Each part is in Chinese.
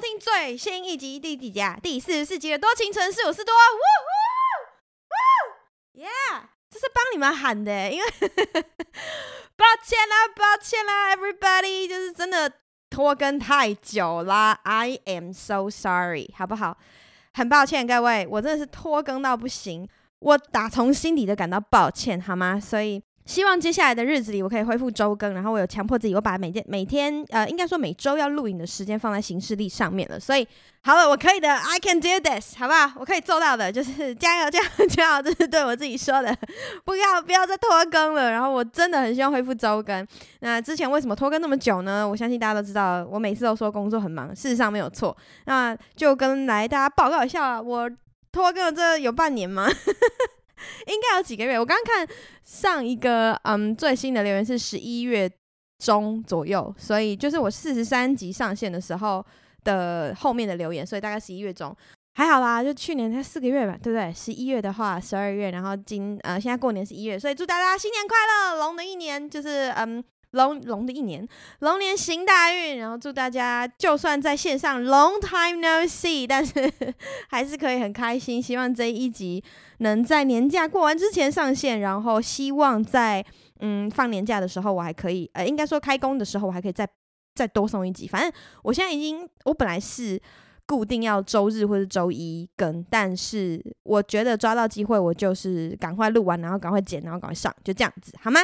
收听最新一集第几集啊？第四十四集的多情城市，我是多，呜呜呜，Yeah，这是帮你们喊的，因为 抱歉啦，抱歉啦，Everybody，就是真的拖更太久啦，I am so sorry，好不好？很抱歉各位，我真的是拖更到不行，我打从心底的感到抱歉，好吗？所以。希望接下来的日子里，我可以恢复周更。然后我有强迫自己，我把每天每天呃，应该说每周要录影的时间放在行事历上面了。所以好了，我可以的，I can do this，好不好？我可以做到的，就是加油，加油，加油！这是对我自己说的，不要不要再拖更了。然后我真的很希望恢复周更。那之前为什么拖更那么久呢？我相信大家都知道，我每次都说工作很忙，事实上没有错。那就跟来大家报告一下，我拖更了这有半年吗？应该有几个月，我刚刚看上一个嗯最新的留言是十一月中左右，所以就是我四十三集上线的时候的后面的留言，所以大概十一月中还好啦，就去年才四个月吧，对不对？十一月的话，十二月，然后今呃现在过年是一月，所以祝大家新年快乐，龙的一年就是嗯。龙龙的一年，龙年行大运，然后祝大家就算在线上 long time no see，但是 还是可以很开心。希望这一集能在年假过完之前上线，然后希望在嗯放年假的时候，我还可以呃，应该说开工的时候，我还可以再再多送一集。反正我现在已经，我本来是固定要周日或者周一更，但是我觉得抓到机会，我就是赶快录完，然后赶快剪，然后赶快上，就这样子，好吗？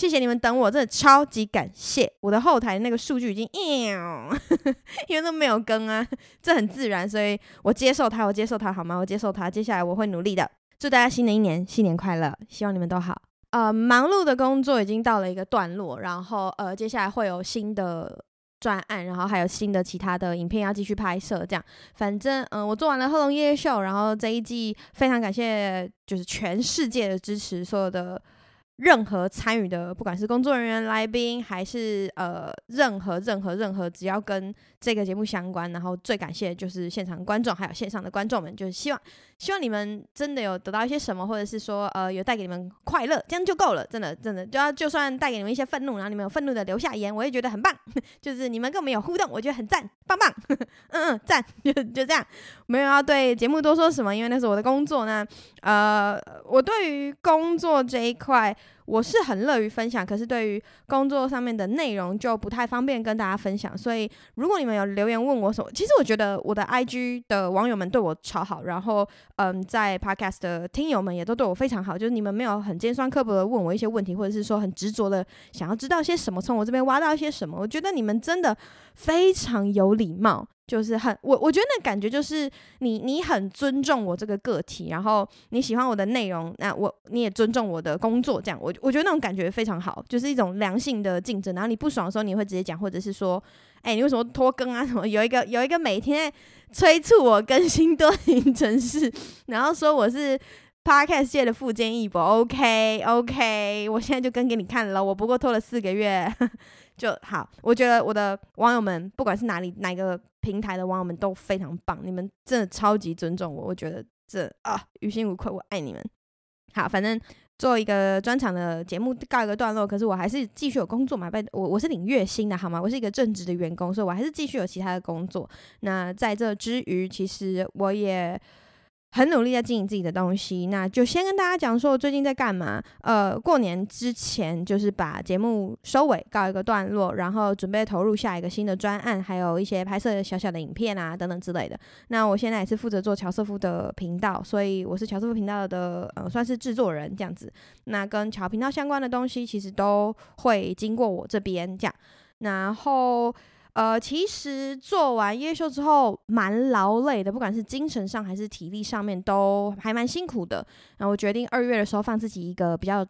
谢谢你们等我，真的超级感谢。我的后台那个数据已经，因为都没有更啊，这很自然，所以我接受它，我接受它，好吗？我接受它。接下来我会努力的。祝大家新的一年新年快乐，希望你们都好。呃，忙碌的工作已经到了一个段落，然后呃，接下来会有新的专案，然后还有新的其他的影片要继续拍摄。这样，反正嗯、我做完了贺龙夜夜秀，然后这一季非常感谢，就是全世界的支持，所有的。任何参与的，不管是工作人员、来宾，还是呃，任何任何任何，只要跟这个节目相关，然后最感谢就是现场观众，还有线上的观众们，就是希望希望你们真的有得到一些什么，或者是说呃，有带给你们快乐，这样就够了，真的真的，就要就算带给你们一些愤怒，然后你们有愤怒的留下言，我也觉得很棒，就是你们跟我们有互动，我觉得很赞，棒棒，嗯嗯，赞，就就这样，没有要对节目多说什么，因为那是我的工作呢，呃，我对于工作这一块。我是很乐于分享，可是对于工作上面的内容就不太方便跟大家分享。所以如果你们有留言问我什么，其实我觉得我的 IG 的网友们对我超好，然后嗯，在 Podcast 的听友们也都对我非常好。就是你们没有很尖酸刻薄的问我一些问题，或者是说很执着的想要知道些什么，从我这边挖到一些什么。我觉得你们真的非常有礼貌。就是很我我觉得那感觉就是你你很尊重我这个个体，然后你喜欢我的内容，那我你也尊重我的工作，这样我我觉得那种感觉非常好，就是一种良性的竞争。然后你不爽的时候，你会直接讲，或者是说，哎，你为什么拖更啊？什么有一个有一个每天催促我更新多情城市，然后说我是 Podcast 界的富坚义博。OK OK，我现在就更给你看了，我不过拖了四个月。就好，我觉得我的网友们，不管是哪里哪个平台的网友们都非常棒，你们真的超级尊重我，我觉得这啊于心无愧，我爱你们。好，反正做一个专场的节目告一个段落，可是我还是继续有工作嘛，拜我我是领月薪的好吗？我是一个正职的员工，所以我还是继续有其他的工作。那在这之余，其实我也。很努力在经营自己的东西，那就先跟大家讲说我最近在干嘛。呃，过年之前就是把节目收尾，告一个段落，然后准备投入下一个新的专案，还有一些拍摄小小的影片啊等等之类的。那我现在也是负责做乔瑟夫的频道，所以我是乔瑟夫频道的呃算是制作人这样子。那跟乔频道相关的东西其实都会经过我这边这样，然后。呃，其实做完夜秀之后蛮劳累的，不管是精神上还是体力上面都还蛮辛苦的。然后我决定二月的时候放自己一个比较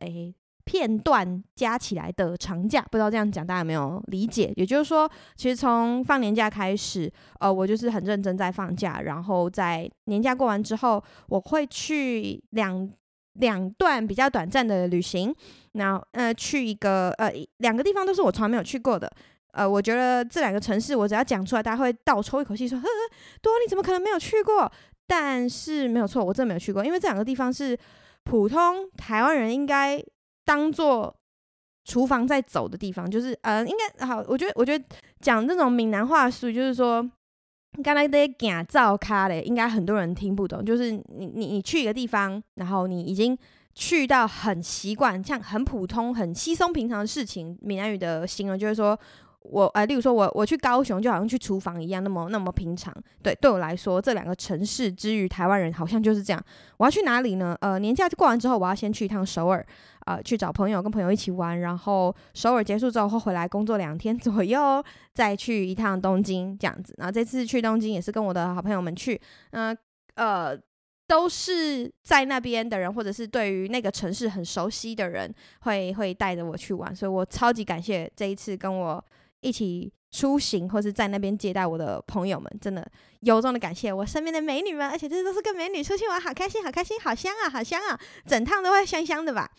诶片段加起来的长假，不知道这样讲大家有没有理解？也就是说，其实从放年假开始，呃，我就是很认真在放假，然后在年假过完之后，我会去两两段比较短暂的旅行，然后呃去一个呃两个地方都是我从来没有去过的。呃，我觉得这两个城市，我只要讲出来，大家会倒抽一口气，说：“呵呵，多，你怎么可能没有去过？”但是没有错，我真的没有去过，因为这两个地方是普通台湾人应该当做厨房在走的地方，就是呃，应该好，我觉得，我觉得讲这种闽南话术，就是说刚才在讲造咖嘞，应该很多人听不懂。就是你你你去一个地方，然后你已经去到很习惯，像很普通、很稀松平常的事情。闽南语的形容就是说。我呃，例如说我我去高雄，就好像去厨房一样，那么那么平常。对，对我来说，这两个城市之于台湾人，好像就是这样。我要去哪里呢？呃，年假过完之后，我要先去一趟首尔，呃，去找朋友，跟朋友一起玩。然后首尔结束之后，会回来工作两天左右，再去一趟东京这样子。然后这次去东京也是跟我的好朋友们去，嗯，呃，都是在那边的人，或者是对于那个城市很熟悉的人，会会带着我去玩。所以我超级感谢这一次跟我。一起出行，或是在那边接待我的朋友们，真的由衷的感谢我身边的美女们，而且这都是跟美女出去玩，好开心，好开心，好香啊，好香啊，整趟都会香香的吧。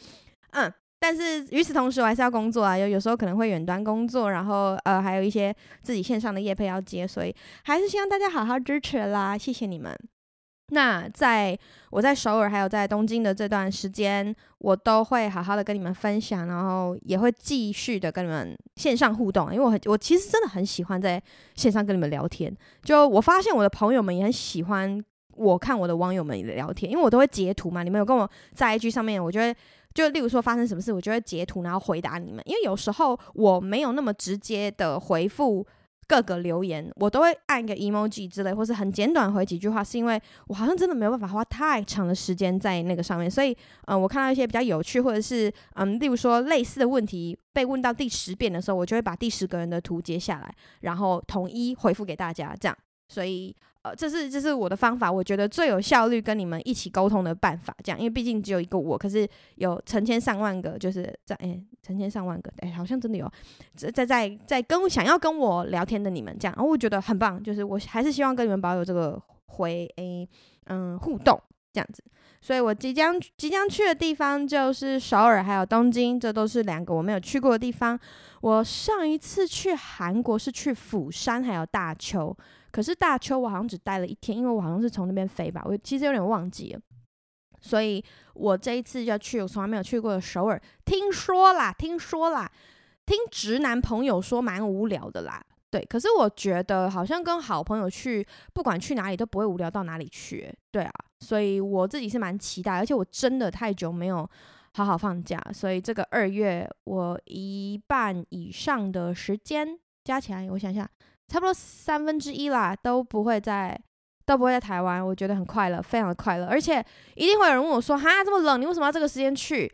嗯，但是与此同时，我还是要工作啊，有有时候可能会远端工作，然后呃，还有一些自己线上的业配要接，所以还是希望大家好好支持啦，谢谢你们。那在我在首尔还有在东京的这段时间，我都会好好的跟你们分享，然后也会继续的跟你们线上互动，因为我很我其实真的很喜欢在线上跟你们聊天。就我发现我的朋友们也很喜欢我看我的网友们聊天，因为我都会截图嘛。你们有跟我在 IG 上面，我觉得就例如说发生什么事，我就会截图然后回答你们，因为有时候我没有那么直接的回复。各个留言我都会按一个 emoji 之类，或是很简短回几句话，是因为我好像真的没有办法花太长的时间在那个上面，所以嗯、我看到一些比较有趣，或者是嗯，例如说类似的问题被问到第十遍的时候，我就会把第十个人的图截下来，然后统一回复给大家，这样，所以。呃，这是这是我的方法，我觉得最有效率跟你们一起沟通的办法，这样，因为毕竟只有一个我，可是有成千上万个，就是在哎，成千上万个，哎，好像真的有在在在在跟想要跟我聊天的你们，这样，然后我觉得很棒，就是我还是希望跟你们保有这个回哎嗯互动这样子，所以我即将即将去的地方就是首尔还有东京，这都是两个我没有去过的地方。我上一次去韩国是去釜山还有大邱。可是大邱我好像只待了一天，因为我好像是从那边飞吧，我其实有点忘记了。所以我这一次要去我从来没有去过的首尔，听说啦，听说啦，听直男朋友说蛮无聊的啦。对，可是我觉得好像跟好朋友去，不管去哪里都不会无聊到哪里去。对啊，所以我自己是蛮期待，而且我真的太久没有好好放假，所以这个二月我一半以上的时间加起来，我想想。差不多三分之一啦，都不会在，都不会在台湾。我觉得很快乐，非常的快乐。而且一定会有人问我说：“哈，这么冷，你为什么要这个时间去？”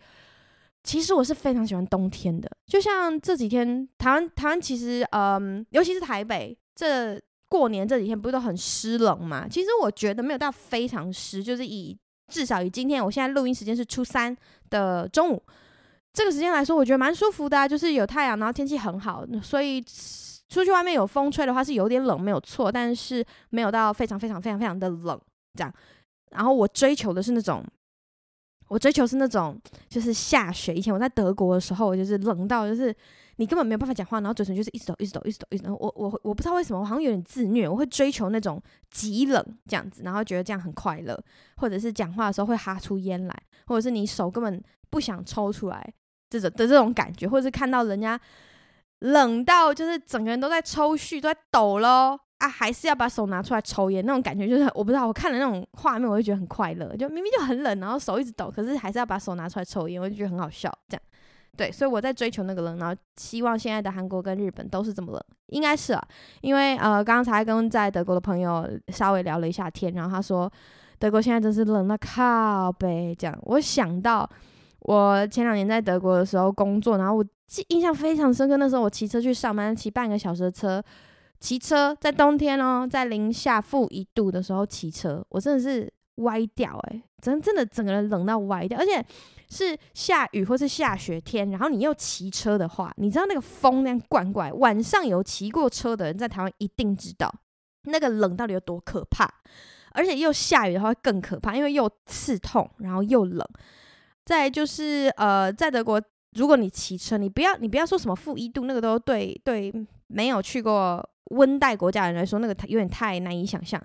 其实我是非常喜欢冬天的。就像这几天，台湾台湾其实，嗯，尤其是台北，这过年这几天不是都很湿冷嘛？其实我觉得没有到非常湿，就是以至少以今天我现在录音时间是初三的中午这个时间来说，我觉得蛮舒服的啊，就是有太阳，然后天气很好，所以。出去外面有风吹的话是有点冷，没有错，但是没有到非常非常非常非常的冷这样。然后我追求的是那种，我追求是那种就是下雪。以前我在德国的时候，就是冷到就是你根本没有办法讲话，然后嘴唇就是一直抖，一直抖，一直抖，一直抖。我我我不知道为什么，我好像有点自虐，我会追求那种极冷这样子，然后觉得这样很快乐，或者是讲话的时候会哈出烟来，或者是你手根本不想抽出来这种的这种感觉，或者是看到人家。冷到就是整个人都在抽蓄，都在抖咯啊！还是要把手拿出来抽烟，那种感觉就是我不知道。我看了那种画面，我就觉得很快乐，就明明就很冷，然后手一直抖，可是还是要把手拿出来抽烟，我就觉得很好笑。这样对，所以我在追求那个冷，然后希望现在的韩国跟日本都是这么冷，应该是啊。因为呃，刚才跟在德国的朋友稍微聊了一下天，然后他说德国现在真是冷到靠北。这样我想到我前两年在德国的时候工作，然后我。记印象非常深刻，那时候我骑车去上班，骑半个小时的车，骑车在冬天哦，在零下负一度的时候骑车，我真的是歪掉诶、真真的整个人冷到歪掉，而且是下雨或是下雪天，然后你又骑车的话，你知道那个风那样灌过来，晚上有骑过车的人在台湾一定知道那个冷到底有多可怕，而且又下雨的话更可怕，因为又刺痛，然后又冷。再就是呃，在德国。如果你骑车，你不要你不要说什么负一度，那个都对对没有去过温带国家的人来说，那个有点太难以想象。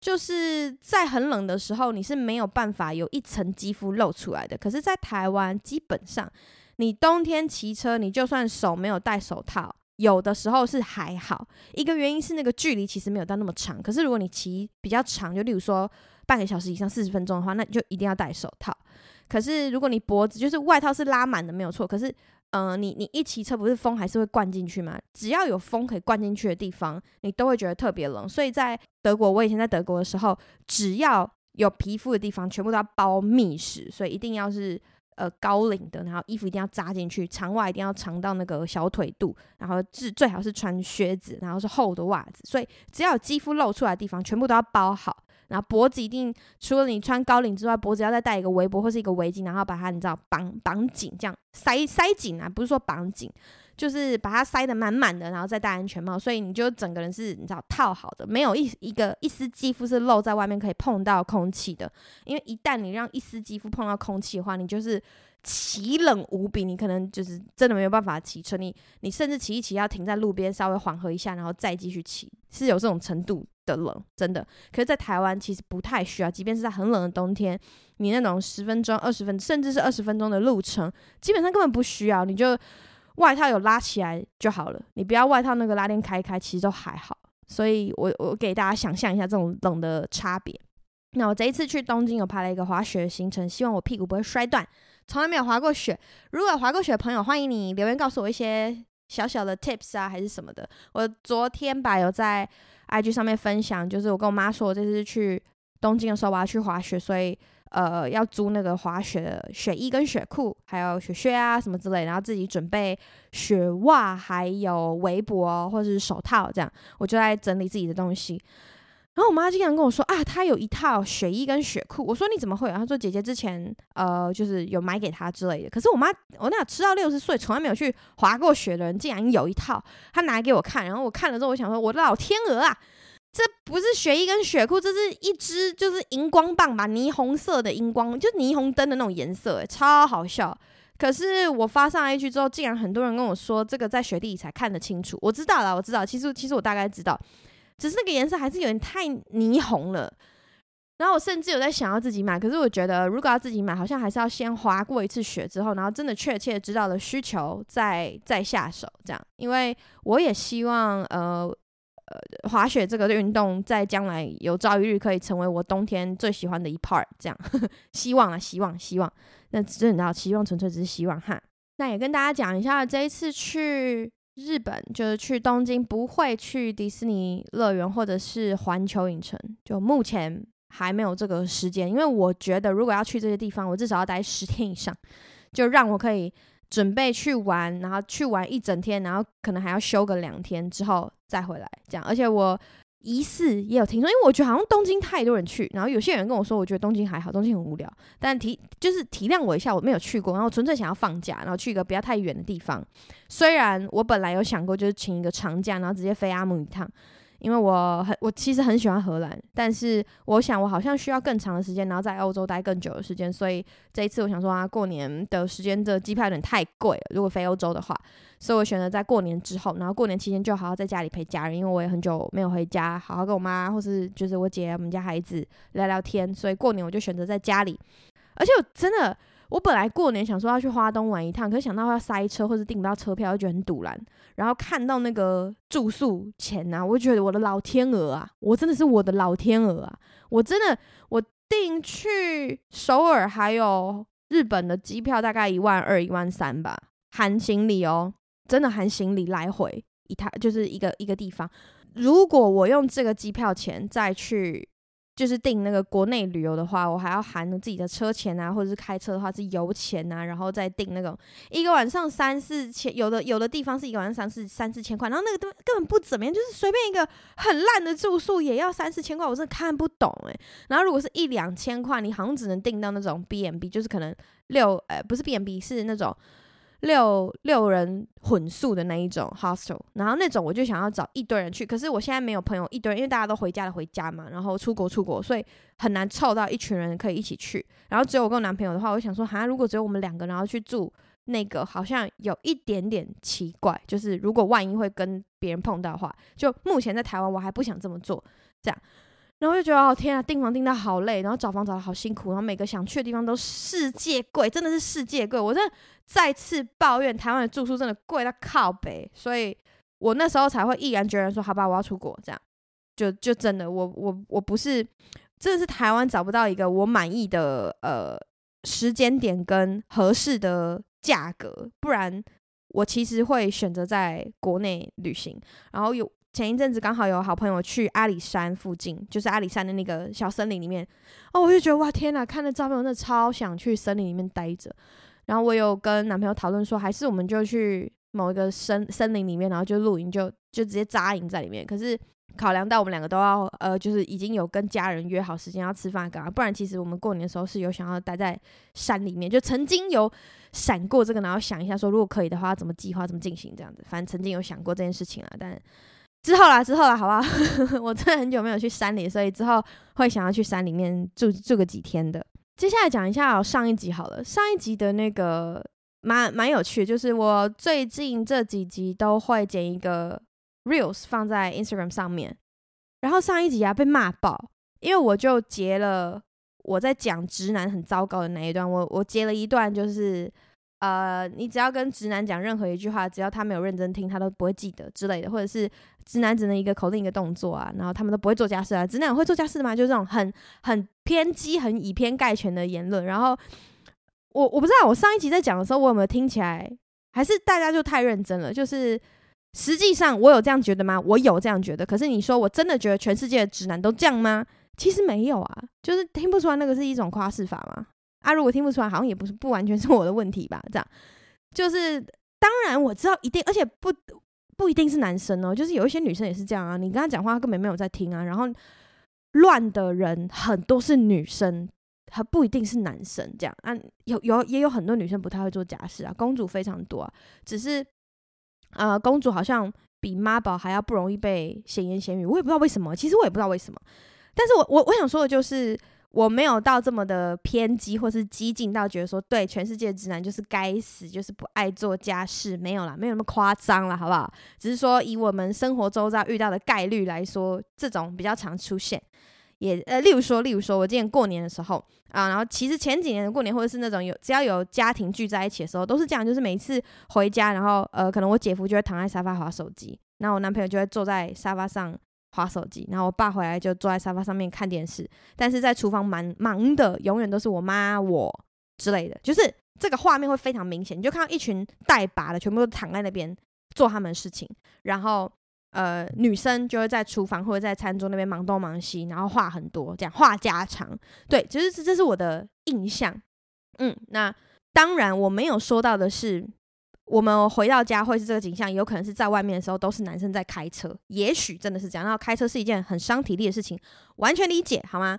就是在很冷的时候，你是没有办法有一层肌肤露出来的。可是，在台湾，基本上你冬天骑车，你就算手没有戴手套，有的时候是还好，一个原因是那个距离其实没有到那么长。可是如果你骑比较长，就例如说半个小时以上四十分钟的话，那你就一定要戴手套。可是如果你脖子就是外套是拉满的没有错，可是嗯、你你一骑车不是风还是会灌进去吗？只要有风可以灌进去的地方，你都会觉得特别冷。所以在德国，我以前在德国的时候，只要有皮肤的地方，全部都要包密实，所以一定要是。呃，高领的，然后衣服一定要扎进去，长袜一定要长到那个小腿肚，然后是最好是穿靴子，然后是厚的袜子，所以只要有肌肤露出来的地方，全部都要包好。然后脖子一定除了你穿高领之外，脖子要再戴一个围脖或是一个围巾，然后把它你知道绑绑紧，这样塞塞紧啊，不是说绑紧。就是把它塞得满满的，然后再戴安全帽，所以你就整个人是你知道套好的，没有一一个一丝肌肤是露在外面可以碰到空气的。因为一旦你让一丝肌肤碰到空气的话，你就是奇冷无比，你可能就是真的没有办法骑车。你你甚至骑一骑要停在路边稍微缓和一下，然后再继续骑，是有这种程度的冷，真的。可是，在台湾其实不太需要，即便是在很冷的冬天，你那种十分钟、二十分，甚至是二十分钟的路程，基本上根本不需要，你就。外套有拉起来就好了，你不要外套那个拉链开开，其实都还好。所以我我给大家想象一下这种冷的差别。那我这一次去东京有拍了一个滑雪行程，希望我屁股不会摔断。从来没有滑过雪，如果有滑过雪的朋友，欢迎你留言告诉我一些小小的 tips 啊，还是什么的。我昨天吧有在 IG 上面分享，就是我跟我妈说，我这次去东京的时候我要去滑雪，所以。呃，要租那个滑雪的雪衣跟雪裤，还有雪靴啊什么之类，然后自己准备雪袜，还有围脖或者是手套，这样我就在整理自己的东西。然后我妈经常跟我说啊，她有一套雪衣跟雪裤。我说你怎么会有？她说姐姐之前呃就是有买给她之类的。可是我妈我那吃到六十岁从来没有去滑过雪的人，竟然有一套，她拿给我看。然后我看了之后，我想说我的老天鹅啊！这不是雪衣跟雪裤，这是一只就是荧光棒吧，霓虹色的荧光，就霓虹灯的那种颜色，诶，超好笑。可是我发上 IG 之后，竟然很多人跟我说，这个在雪地里才看得清楚。我知道了，我知道，其实其实我大概知道，只是那个颜色还是有点太霓虹了。然后我甚至有在想要自己买，可是我觉得如果要自己买，好像还是要先滑过一次雪之后，然后真的确切知道了需求，再再下手这样。因为我也希望呃。呃，滑雪这个运动在将来有朝一日可以成为我冬天最喜欢的一 part，这样呵呵 希望啊，希望，希望。那只是你知道，希望纯粹只是希望哈。那也跟大家讲一下，这一次去日本就是去东京，不会去迪士尼乐园或者是环球影城，就目前还没有这个时间。因为我觉得如果要去这些地方，我至少要待十天以上，就让我可以。准备去玩，然后去玩一整天，然后可能还要休个两天之后再回来，这样。而且我疑似也有听说，因为我觉得好像东京太多人去，然后有些人跟我说，我觉得东京还好，东京很无聊。但体就是体谅我一下，我没有去过，然后纯粹想要放假，然后去一个不要太远的地方。虽然我本来有想过，就是请一个长假，然后直接飞阿姆一趟。因为我很，我其实很喜欢荷兰，但是我想我好像需要更长的时间，然后在欧洲待更久的时间，所以这一次我想说啊，过年的时间的机票有点太贵了，如果飞欧洲的话，所以我选择在过年之后，然后过年期间就好好在家里陪家人，因为我也很久没有回家，好好跟我妈或是就是我姐我们家孩子聊聊天，所以过年我就选择在家里，而且我真的。我本来过年想说要去花东玩一趟，可是想到要塞车或者订不到车票，就觉得很赌烂。然后看到那个住宿钱呐、啊，我就觉得我的老天鹅啊，我真的是我的老天鹅啊！我真的我订去首尔还有日本的机票大概一万二、一万三吧，含行李哦，真的含行李来回一趟就是一个一个地方。如果我用这个机票钱再去。就是订那个国内旅游的话，我还要含自己的车钱啊，或者是开车的话是油钱啊，然后再订那种一个晚上三四千，有的有的地方是一个晚上三四三四千块，然后那个都根本不怎么样，就是随便一个很烂的住宿也要三四千块，我真的看不懂诶、然后如果是一两千块，你好像只能订到那种 B&B，就是可能六呃不是 B&B 是那种。六六人混宿的那一种 hostel，然后那种我就想要找一堆人去，可是我现在没有朋友一堆人，因为大家都回家了回家嘛，然后出国出国，所以很难凑到一群人可以一起去。然后只有我跟我男朋友的话，我想说，哈，如果只有我们两个，然后去住那个，好像有一点点奇怪。就是如果万一会跟别人碰到的话，就目前在台湾我还不想这么做，这样。然后就觉得哦天啊，订房订到好累，然后找房找的好辛苦，然后每个想去的地方都世界贵，真的是世界贵。我真的再次抱怨台湾的住宿真的贵到靠北，所以我那时候才会毅然决然说，好吧，我要出国，这样就就真的，我我我不是，真的是台湾找不到一个我满意的呃时间点跟合适的价格，不然我其实会选择在国内旅行。然后有前一阵子刚好有好朋友去阿里山附近，就是阿里山的那个小森林里面，哦，我就觉得哇天呐，看了照片我真的超想去森林里面待着。然后我有跟男朋友讨论说，还是我们就去。某一个森森林里面，然后就露营，就就直接扎营在里面。可是考量到我们两个都要，呃，就是已经有跟家人约好时间要吃饭干嘛，不然其实我们过年的时候是有想要待在山里面，就曾经有闪过这个，然后想一下说，如果可以的话，怎么计划，怎么进行这样子。反正曾经有想过这件事情啊，但之后啦，之后啦，好不好？我真的很久没有去山里，所以之后会想要去山里面住住个几天的。接下来讲一下上一集好了，上一集的那个。蛮蛮有趣，就是我最近这几集都会剪一个 reels 放在 Instagram 上面，然后上一集啊被骂爆，因为我就截了我在讲直男很糟糕的那一段，我我截了一段，就是呃，你只要跟直男讲任何一句话，只要他没有认真听，他都不会记得之类的，或者是直男只能一个口令一个动作啊，然后他们都不会做家事啊，直男会做家事吗？就这种很很偏激、很以偏概全的言论，然后。我我不知道，我上一集在讲的时候，我有没有听起来，还是大家就太认真了？就是实际上我有这样觉得吗？我有这样觉得。可是你说我真的觉得全世界的直男都这样吗？其实没有啊，就是听不出来那个是一种夸饰法吗。啊，如果听不出来，好像也不是不完全是我的问题吧？这样就是当然我知道一定，而且不不一定是男生哦，就是有一些女生也是这样啊。你跟他讲话，他根本没有在听啊。然后乱的人很多是女生。还不一定是男生这样啊，有有也有很多女生不太会做家事啊，公主非常多啊，只是呃，公主好像比妈宝还要不容易被闲言闲语，我也不知道为什么，其实我也不知道为什么，但是我我我想说的就是，我没有到这么的偏激或是激进到觉得说，对全世界直男就是该死，就是不爱做家事，没有啦，没有那么夸张啦，好不好？只是说以我们生活周遭遇到的概率来说，这种比较常出现。也呃，例如说，例如说，我今年过年的时候啊，然后其实前几年过年，或者是那种有只要有家庭聚在一起的时候，都是这样，就是每次回家，然后呃，可能我姐夫就会躺在沙发滑手机，然后我男朋友就会坐在沙发上滑手机，然后我爸回来就坐在沙发上面看电视，但是在厨房忙忙的，永远都是我妈我之类的，就是这个画面会非常明显，你就看到一群带把的全部都躺在那边做他们的事情，然后。呃，女生就会在厨房或者在餐桌那边忙东忙西，然后话很多，这样话家常。对，其实这这是我的印象。嗯，那当然我没有说到的是，我们回到家会是这个景象，有可能是在外面的时候都是男生在开车，也许真的是这样。然后开车是一件很伤体力的事情，完全理解，好吗？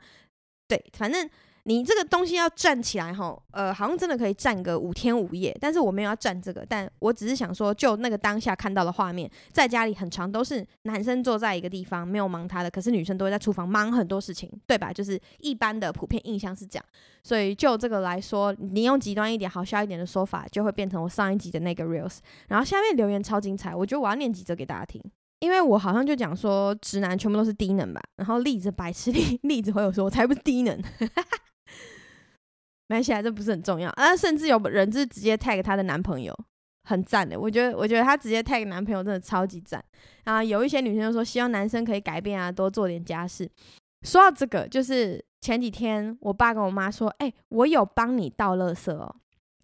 对，反正。你这个东西要站起来吼，呃，好像真的可以站个五天五夜，但是我没有要站这个，但我只是想说，就那个当下看到的画面，在家里很长都是男生坐在一个地方没有忙他的，可是女生都会在厨房忙很多事情，对吧？就是一般的普遍印象是这样，所以就这个来说，你用极端一点、好笑一点的说法，就会变成我上一集的那个 reels。然后下面留言超精彩，我觉得我要念几则给大家听，因为我好像就讲说直男全部都是低能吧，然后栗子白痴 栗栗子回我说我才不是低能。没关系，这不是很重要啊！甚至有人是直接 tag 她的男朋友，很赞的。我觉得，我觉得她直接 tag 男朋友真的超级赞啊！有一些女生就说希望男生可以改变啊，多做点家事。说到这个，就是前几天我爸跟我妈说：“哎、我有帮你倒垃圾哦。”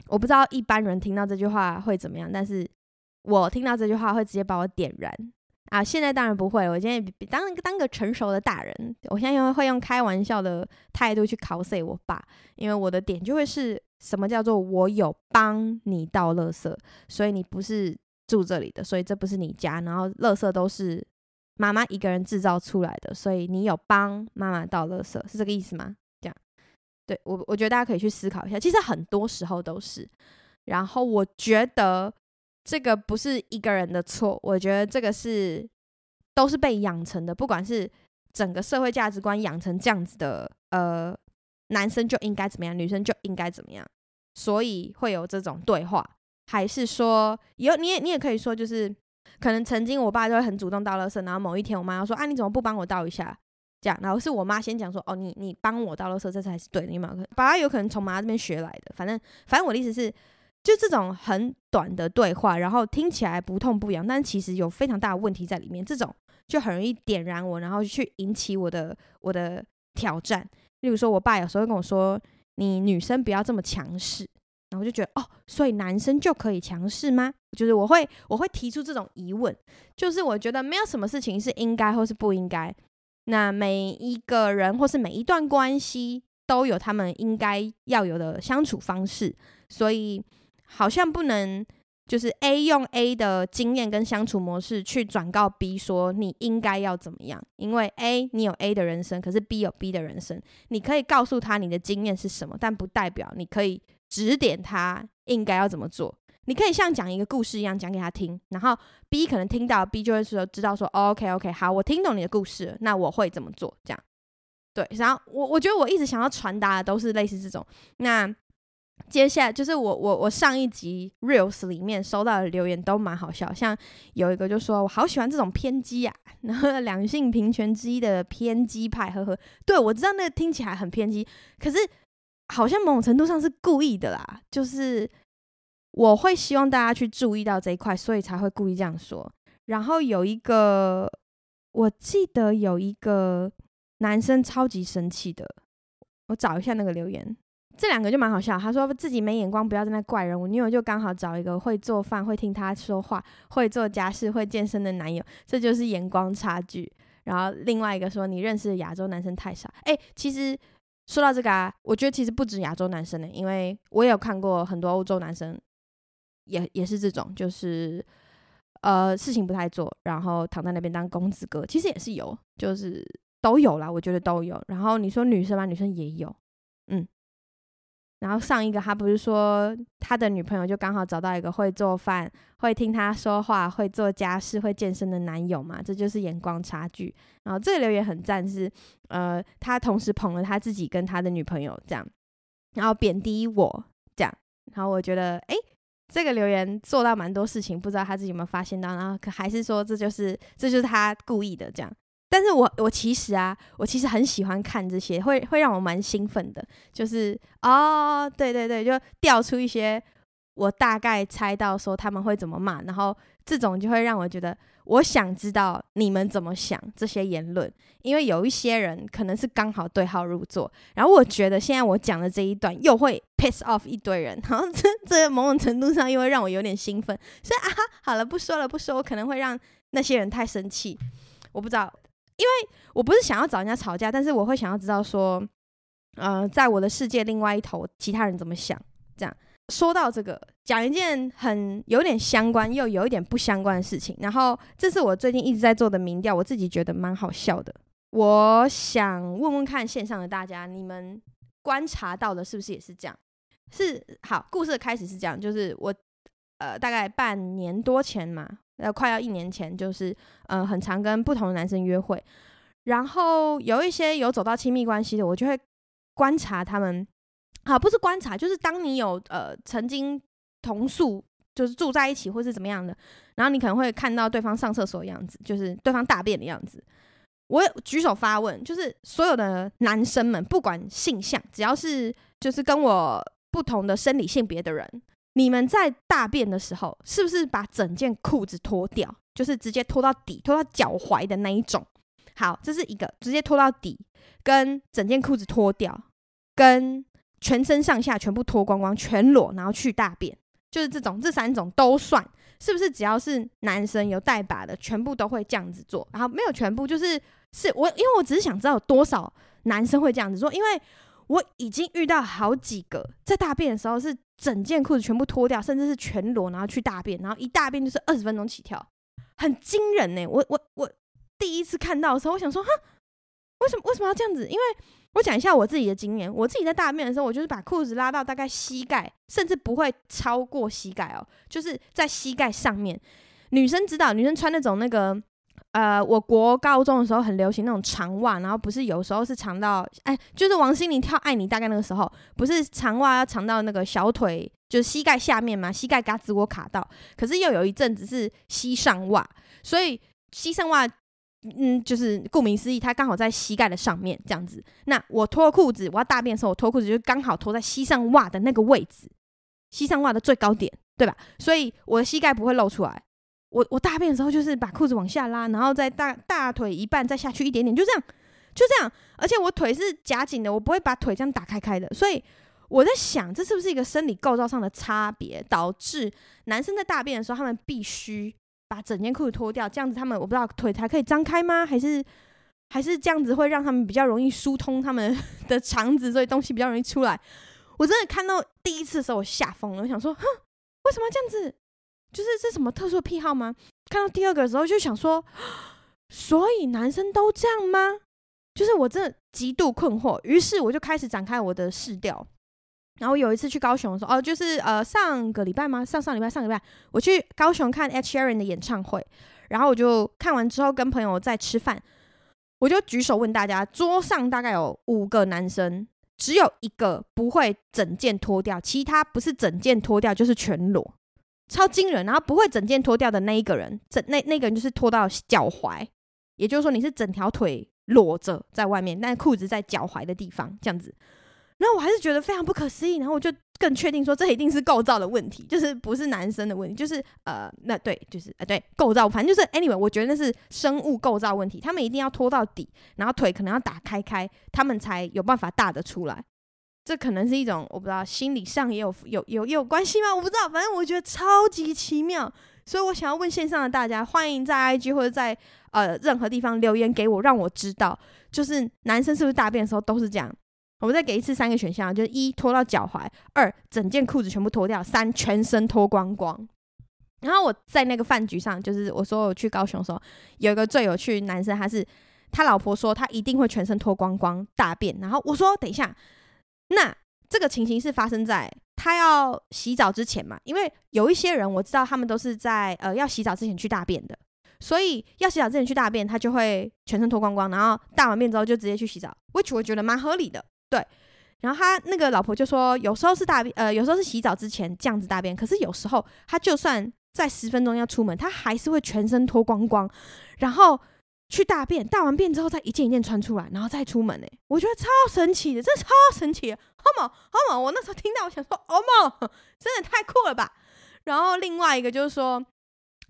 我不知道一般人听到这句话会怎么样，但是我听到这句话会直接把我点燃。啊，现在当然不会。我现在当当个成熟的大人，我现在会用开玩笑的态度去 cos 我爸，因为我的点就会是什么叫做我有帮你倒垃圾，所以你不是住这里的，所以这不是你家，然后垃圾都是妈妈一个人制造出来的，所以你有帮妈妈倒垃圾，是这个意思吗？这样，对，我我觉得大家可以去思考一下，其实很多时候都是。然后我觉得。这个不是一个人的错，我觉得这个是都是被养成的，不管是整个社会价值观养成这样子的，呃，男生就应该怎么样，女生就应该怎么样，所以会有这种对话，还是说有你也你也可以说，就是可能曾经我爸就会很主动倒垃圾，然后某一天我妈要说啊，你怎么不帮我倒一下？这样，然后是我妈先讲说哦，你你帮我倒垃圾，这才是对的，你有没有？爸爸有可能从妈这边学来的，反正反正我的意思是。就这种很短的对话，然后听起来不痛不痒，但其实有非常大的问题在里面。这种就很容易点燃我，然后去引起我的我的挑战。例如说，我爸有时候会跟我说：“你女生不要这么强势。”然后我就觉得，哦，所以男生就可以强势吗？就是我会我会提出这种疑问。就是我觉得没有什么事情是应该或是不应该。那每一个人或是每一段关系都有他们应该要有的相处方式，所以。好像不能就是 A 用 A 的经验跟相处模式去转告 B 说你应该要怎么样，因为 A 你有 A 的人生，可是 B 有 B 的人生，你可以告诉他你的经验是什么，但不代表你可以指点他应该要怎么做。你可以像讲一个故事一样讲给他听，然后 B 可能听到 B 就会说知道说 OK OK 好，我听懂你的故事，那我会怎么做？这样对，然后我我觉得我一直想要传达的都是类似这种那。接下来就是我我我上一集 reels 里面收到的留言都蛮好笑，像有一个就说我好喜欢这种偏激啊，然后两性平权之一的偏激派，呵呵，对，我知道那个听起来很偏激，可是好像某种程度上是故意的啦，就是我会希望大家去注意到这一块，所以才会故意这样说。然后有一个，我记得有一个男生超级生气的，我找一下那个留言。这两个就蛮好笑，他说自己没眼光，不要在那怪人。我女友就刚好找一个会做饭、会听他说话、会做家事、会健身的男友，这就是眼光差距。然后另外一个说，你认识的亚洲男生太少。哎，其实说到这个啊，我觉得其实不止亚洲男生呢，因为我有看过很多欧洲男生，也也是这种，就是呃事情不太做，然后躺在那边当公子哥，其实也是有，就是都有啦，我觉得都有。然后你说女生吗？女生也有，嗯。然后上一个他不是说他的女朋友就刚好找到一个会做饭、会听他说话、会做家事、会健身的男友嘛？这就是眼光差距。然后这个留言很赞，是呃，他同时捧了他自己跟他的女朋友这样，然后贬低我这样。然后我觉得，诶，这个留言做到蛮多事情，不知道他自己有没有发现到？然后可还是说这就是这就是他故意的这样。但是我我其实啊，我其实很喜欢看这些，会会让我蛮兴奋的。就是哦，对对对，就调出一些我大概猜到说他们会怎么骂，然后这种就会让我觉得，我想知道你们怎么想这些言论，因为有一些人可能是刚好对号入座，然后我觉得现在我讲的这一段又会 piss off 一堆人，然后这这某种程度上又会让我有点兴奋，所以啊，好了，不说了，不说，我可能会让那些人太生气，我不知道。因为我不是想要找人家吵架，但是我会想要知道说，呃，在我的世界另外一头，其他人怎么想？这样说到这个，讲一件很有点相关又有一点不相关的事情。然后，这是我最近一直在做的民调，我自己觉得蛮好笑的。我想问问看线上的大家，你们观察到的是不是也是这样？是好，故事的开始是这样，就是我呃，大概半年多前嘛。呃，快要一年前，就是呃，很常跟不同的男生约会，然后有一些有走到亲密关系的，我就会观察他们。好，不是观察，就是当你有呃曾经同宿，就是住在一起或是怎么样的，然后你可能会看到对方上厕所的样子，就是对方大便的样子。我举手发问，就是所有的男生们，不管性向，只要是就是跟我不同的生理性别的人。你们在大便的时候，是不是把整件裤子脱掉，就是直接脱到底，脱到脚踝的那一种？好，这是一个直接脱到底，跟整件裤子脱掉，跟全身上下全部脱光光，全裸，然后去大便，就是这种，这三种都算，是不是？只要是男生有带把的，全部都会这样子做。然后没有全部，就是是我，因为我只是想知道有多少男生会这样子做，因为我已经遇到好几个在大便的时候是。整件裤子全部脱掉，甚至是全裸，然后去大便，然后一大便就是二十分钟起跳，很惊人呢。我我我第一次看到的时候，我想说，哈，为什么为什么要这样子？因为我讲一下我自己的经验，我自己在大便的时候，我就是把裤子拉到大概膝盖，甚至不会超过膝盖哦，就是在膝盖上面。女生知道，女生穿那种那个。呃，我国高中的时候很流行那种长袜，然后不是有时候是长到，哎，就是王心凌跳《爱你》大概那个时候，不是长袜要长到那个小腿，就是膝盖下面嘛，膝盖嘎吱窝卡到，可是又有一阵子是膝上袜，所以膝上袜，嗯，就是顾名思义，它刚好在膝盖的上面这样子。那我脱裤子，我要大便的时候，我脱裤子就刚好脱在膝上袜的那个位置。膝上袜的最高点，对吧？所以我的膝盖不会露出来。我我大便的时候就是把裤子往下拉，然后再大大腿一半再下去一点点，就这样，就这样。而且我腿是夹紧的，我不会把腿这样打开开的。所以我在想，这是不是一个生理构造上的差别，导致男生在大便的时候，他们必须把整件裤子脱掉，这样子他们我不知道腿才可以张开吗？还是还是这样子会让他们比较容易疏通他们 的肠子，所以东西比较容易出来？我真的看到第一次的时候，我吓疯了，我想说，哼，为什么要这样子？就是这什么特殊的癖好吗？看到第二个的时候就想说，所以男生都这样吗？就是我真的极度困惑，于是我就开始展开我的试调。然后有一次去高雄的时候，哦，就是呃上个礼拜吗？上上礼拜上礼拜我去高雄看 Ed Sheeran 的演唱会，然后我就看完之后跟朋友在吃饭，我就举手问大家，桌上大概有五个男生，只有一个不会整件脱掉，其他不是整件脱掉就是全裸。超惊人，然后不会整件脱掉的那一个人，整那那个人就是脱到脚踝，也就是说你是整条腿裸着在外面，但裤子在脚踝的地方这样子。然后我还是觉得非常不可思议，然后我就更确定说这一定是构造的问题，就是不是男生的问题，就是呃那对，就是呃对构造，反正就是 anyway，我觉得那是生物构造问题，他们一定要脱到底，然后腿可能要打开开，他们才有办法大得出来。这可能是一种我不知道，心理上也有有有有关系吗？我不知道，反正我觉得超级奇妙，所以我想要问线上的大家，欢迎在 IG 或者在呃任何地方留言给我，让我知道，就是男生是不是大便的时候都是这样？我们再给一次三个选项，就是一脱到脚踝，二整件裤子全部脱掉，三全身脱光光。然后我在那个饭局上，就是我说我去高雄的时候，有一个最有趣的男生，他是他老婆说他一定会全身脱光光大便，然后我说等一下。那这个情形是发生在他要洗澡之前嘛？因为有一些人我知道他们都是在呃要洗澡之前去大便的，所以要洗澡之前去大便，他就会全身脱光光，然后大完便之后就直接去洗澡，which 我觉得蛮合理的。对，然后他那个老婆就说，有时候是大便，呃，有时候是洗澡之前这样子大便，可是有时候他就算在十分钟要出门，他还是会全身脱光光，然后。去大便，大完便之后再一件一件穿出来，然后再出门呢。我觉得超神奇的，真的超神奇的，好嘛好嘛！我那时候听到，我想说，哦嘛，真的太酷了吧！然后另外一个就是说，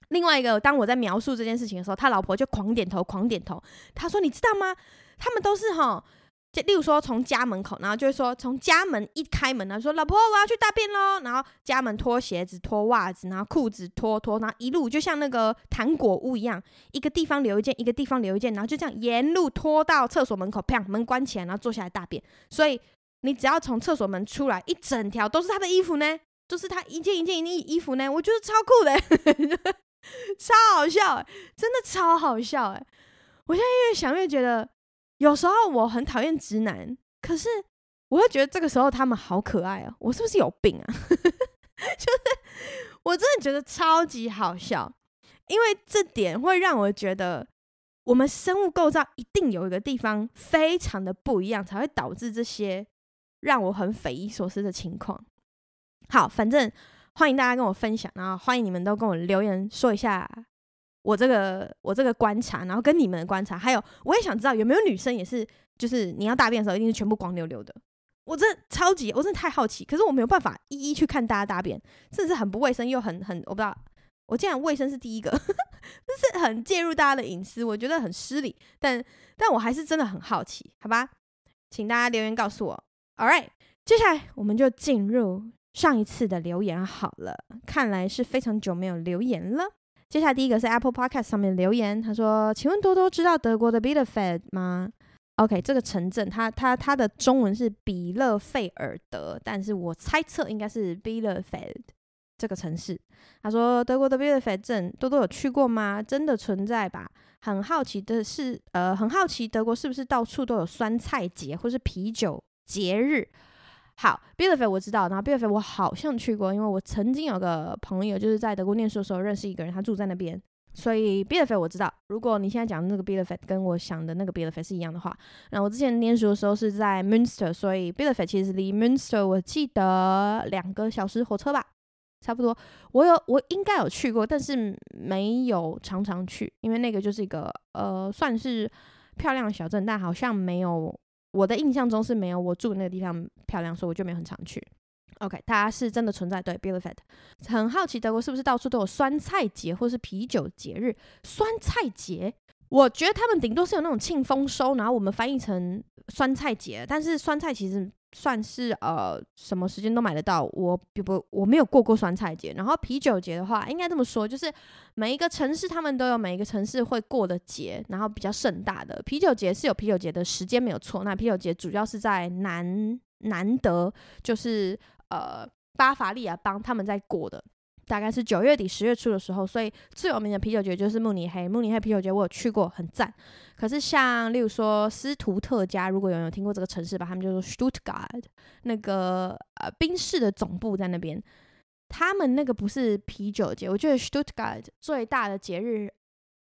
另外一个，当我在描述这件事情的时候，他老婆就狂点头，狂点头。他说：“你知道吗？他们都是哈。”就例如说，从家门口，然后就会说，从家门一开门呢，说老婆，我要去大便喽。然后家门脱鞋子、脱袜子，然后裤子脱脱，然后一路就像那个糖果屋一样，一个地方留一件，一个地方留一件，然后就这样沿路拖到厕所门口，砰，门关起来，然后坐下来大便。所以你只要从厕所门出来，一整条都是他的衣服呢，就是他一件一件一件衣服呢，我觉得超酷的，超好笑，真的超好笑哎，我现在越想越觉得。有时候我很讨厌直男，可是我会觉得这个时候他们好可爱哦。我是不是有病啊？就是我真的觉得超级好笑，因为这点会让我觉得我们生物构造一定有一个地方非常的不一样，才会导致这些让我很匪夷所思的情况。好，反正欢迎大家跟我分享，然后欢迎你们都跟我留言说一下。我这个我这个观察，然后跟你们的观察，还有我也想知道有没有女生也是，就是你要大便的时候一定是全部光溜溜的。我真的超级，我真的太好奇，可是我没有办法一一去看大家大便，真的是很不卫生又很很，我不知道，我竟然卫生是第一个，就是很介入大家的隐私，我觉得很失礼。但但我还是真的很好奇，好吧？请大家留言告诉我。All right，接下来我们就进入上一次的留言好了，看来是非常久没有留言了。接下来第一个是 Apple Podcast 上面留言，他说：“请问多多知道德国的 Bielefeld 吗？”OK，这个城镇，它它它的中文是比勒费尔德，但是我猜测应该是 Bielefeld 这个城市。他说：“德国的 Bielefeld 镇，多多有去过吗？真的存在吧？很好奇的是，呃，很好奇德国是不是到处都有酸菜节或是啤酒节日？”好，Bielefeld 我知道，然后 Bielefeld 我好像去过，因为我曾经有个朋友就是在德国念书的时候认识一个人，他住在那边，所以 Bielefeld 我知道。如果你现在讲的那个 Bielefeld 跟我想的那个 Bielefeld 是一样的话，那我之前念书的时候是在 Münster，所以 Bielefeld 其实离 Münster 我记得两个小时火车吧，差不多。我有我应该有去过，但是没有常常去，因为那个就是一个呃算是漂亮的小镇，但好像没有。我的印象中是没有我住那个地方漂亮，所以我就没有很常去。OK，它是真的存在。对，Bielefeld。很好奇德国是不是到处都有酸菜节或是啤酒节日？酸菜节，我觉得他们顶多是有那种庆丰收，然后我们翻译成酸菜节。但是酸菜其实算是呃什么时间都买得到。我不，我没有过过酸菜节。然后啤酒节的话，应该这么说，就是每一个城市他们都有每一个城市会过的节，然后比较盛大的啤酒节是有啤酒节的时间没有错。那啤酒节主要是在南南德，就是。呃，巴伐利亚邦他们在过的，大概是九月底十月初的时候，所以最有名的啤酒节就是慕尼黑。慕尼黑啤酒节我有去过，很赞。可是像例如说斯图特加，如果有人有听过这个城市吧，他们就说 Stuttgart，那个呃宾士的总部在那边，他们那个不是啤酒节。我觉得 Stuttgart 最大的节日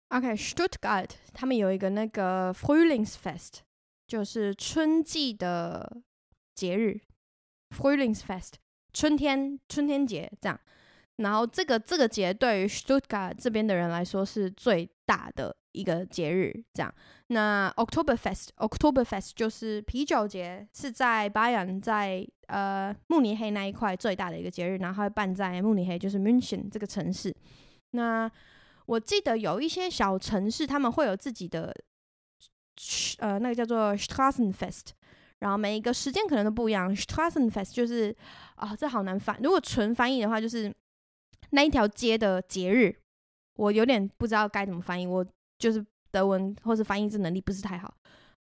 ，OK，Stuttgart 他们有一个那个 Frühlingsfest，就是春季的节日。Frühlingsfest，春天春天节这样，然后这个这个节对于 Stuttgart 这边的人来说是最大的一个节日，这样。那 Oktoberfest，Oktoberfest 就是啤酒节，是在 Bayern，在呃慕尼黑那一块最大的一个节日，然后会办在慕尼黑，就是 München 这个城市。那我记得有一些小城市他们会有自己的，呃，那个叫做 Straßenfest。然后每一个时间可能都不一样。Straßenfest 就是啊，这好难翻。如果纯翻译的话，就是那一条街的节日。我有点不知道该怎么翻译，我就是德文或是翻译这能力不是太好。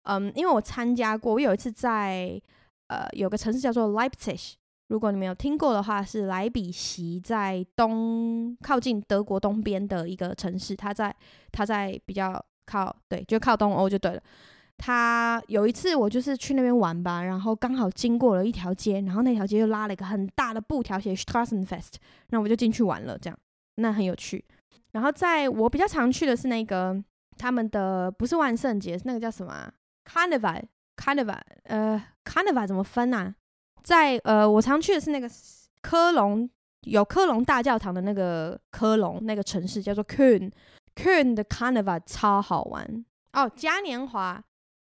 嗯，因为我参加过，我有一次在呃有个城市叫做 Leipzig，如果你们有听过的话，是莱比锡在东靠近德国东边的一个城市，它在它在比较靠对，就靠东欧就对了。他有一次，我就是去那边玩吧，然后刚好经过了一条街，然后那条街就拉了一个很大的布条写 Straßenfest，那我就进去玩了，这样那很有趣。然后在我比较常去的是那个他们的不是万圣节，是那个叫什么？Carnival，Carnival，呃，Carnival 怎么分啊？在呃，我常去的是那个科隆，有科隆大教堂的那个科隆那个城市叫做 Kun Kun 的 Carnival 超好玩哦，嘉年华。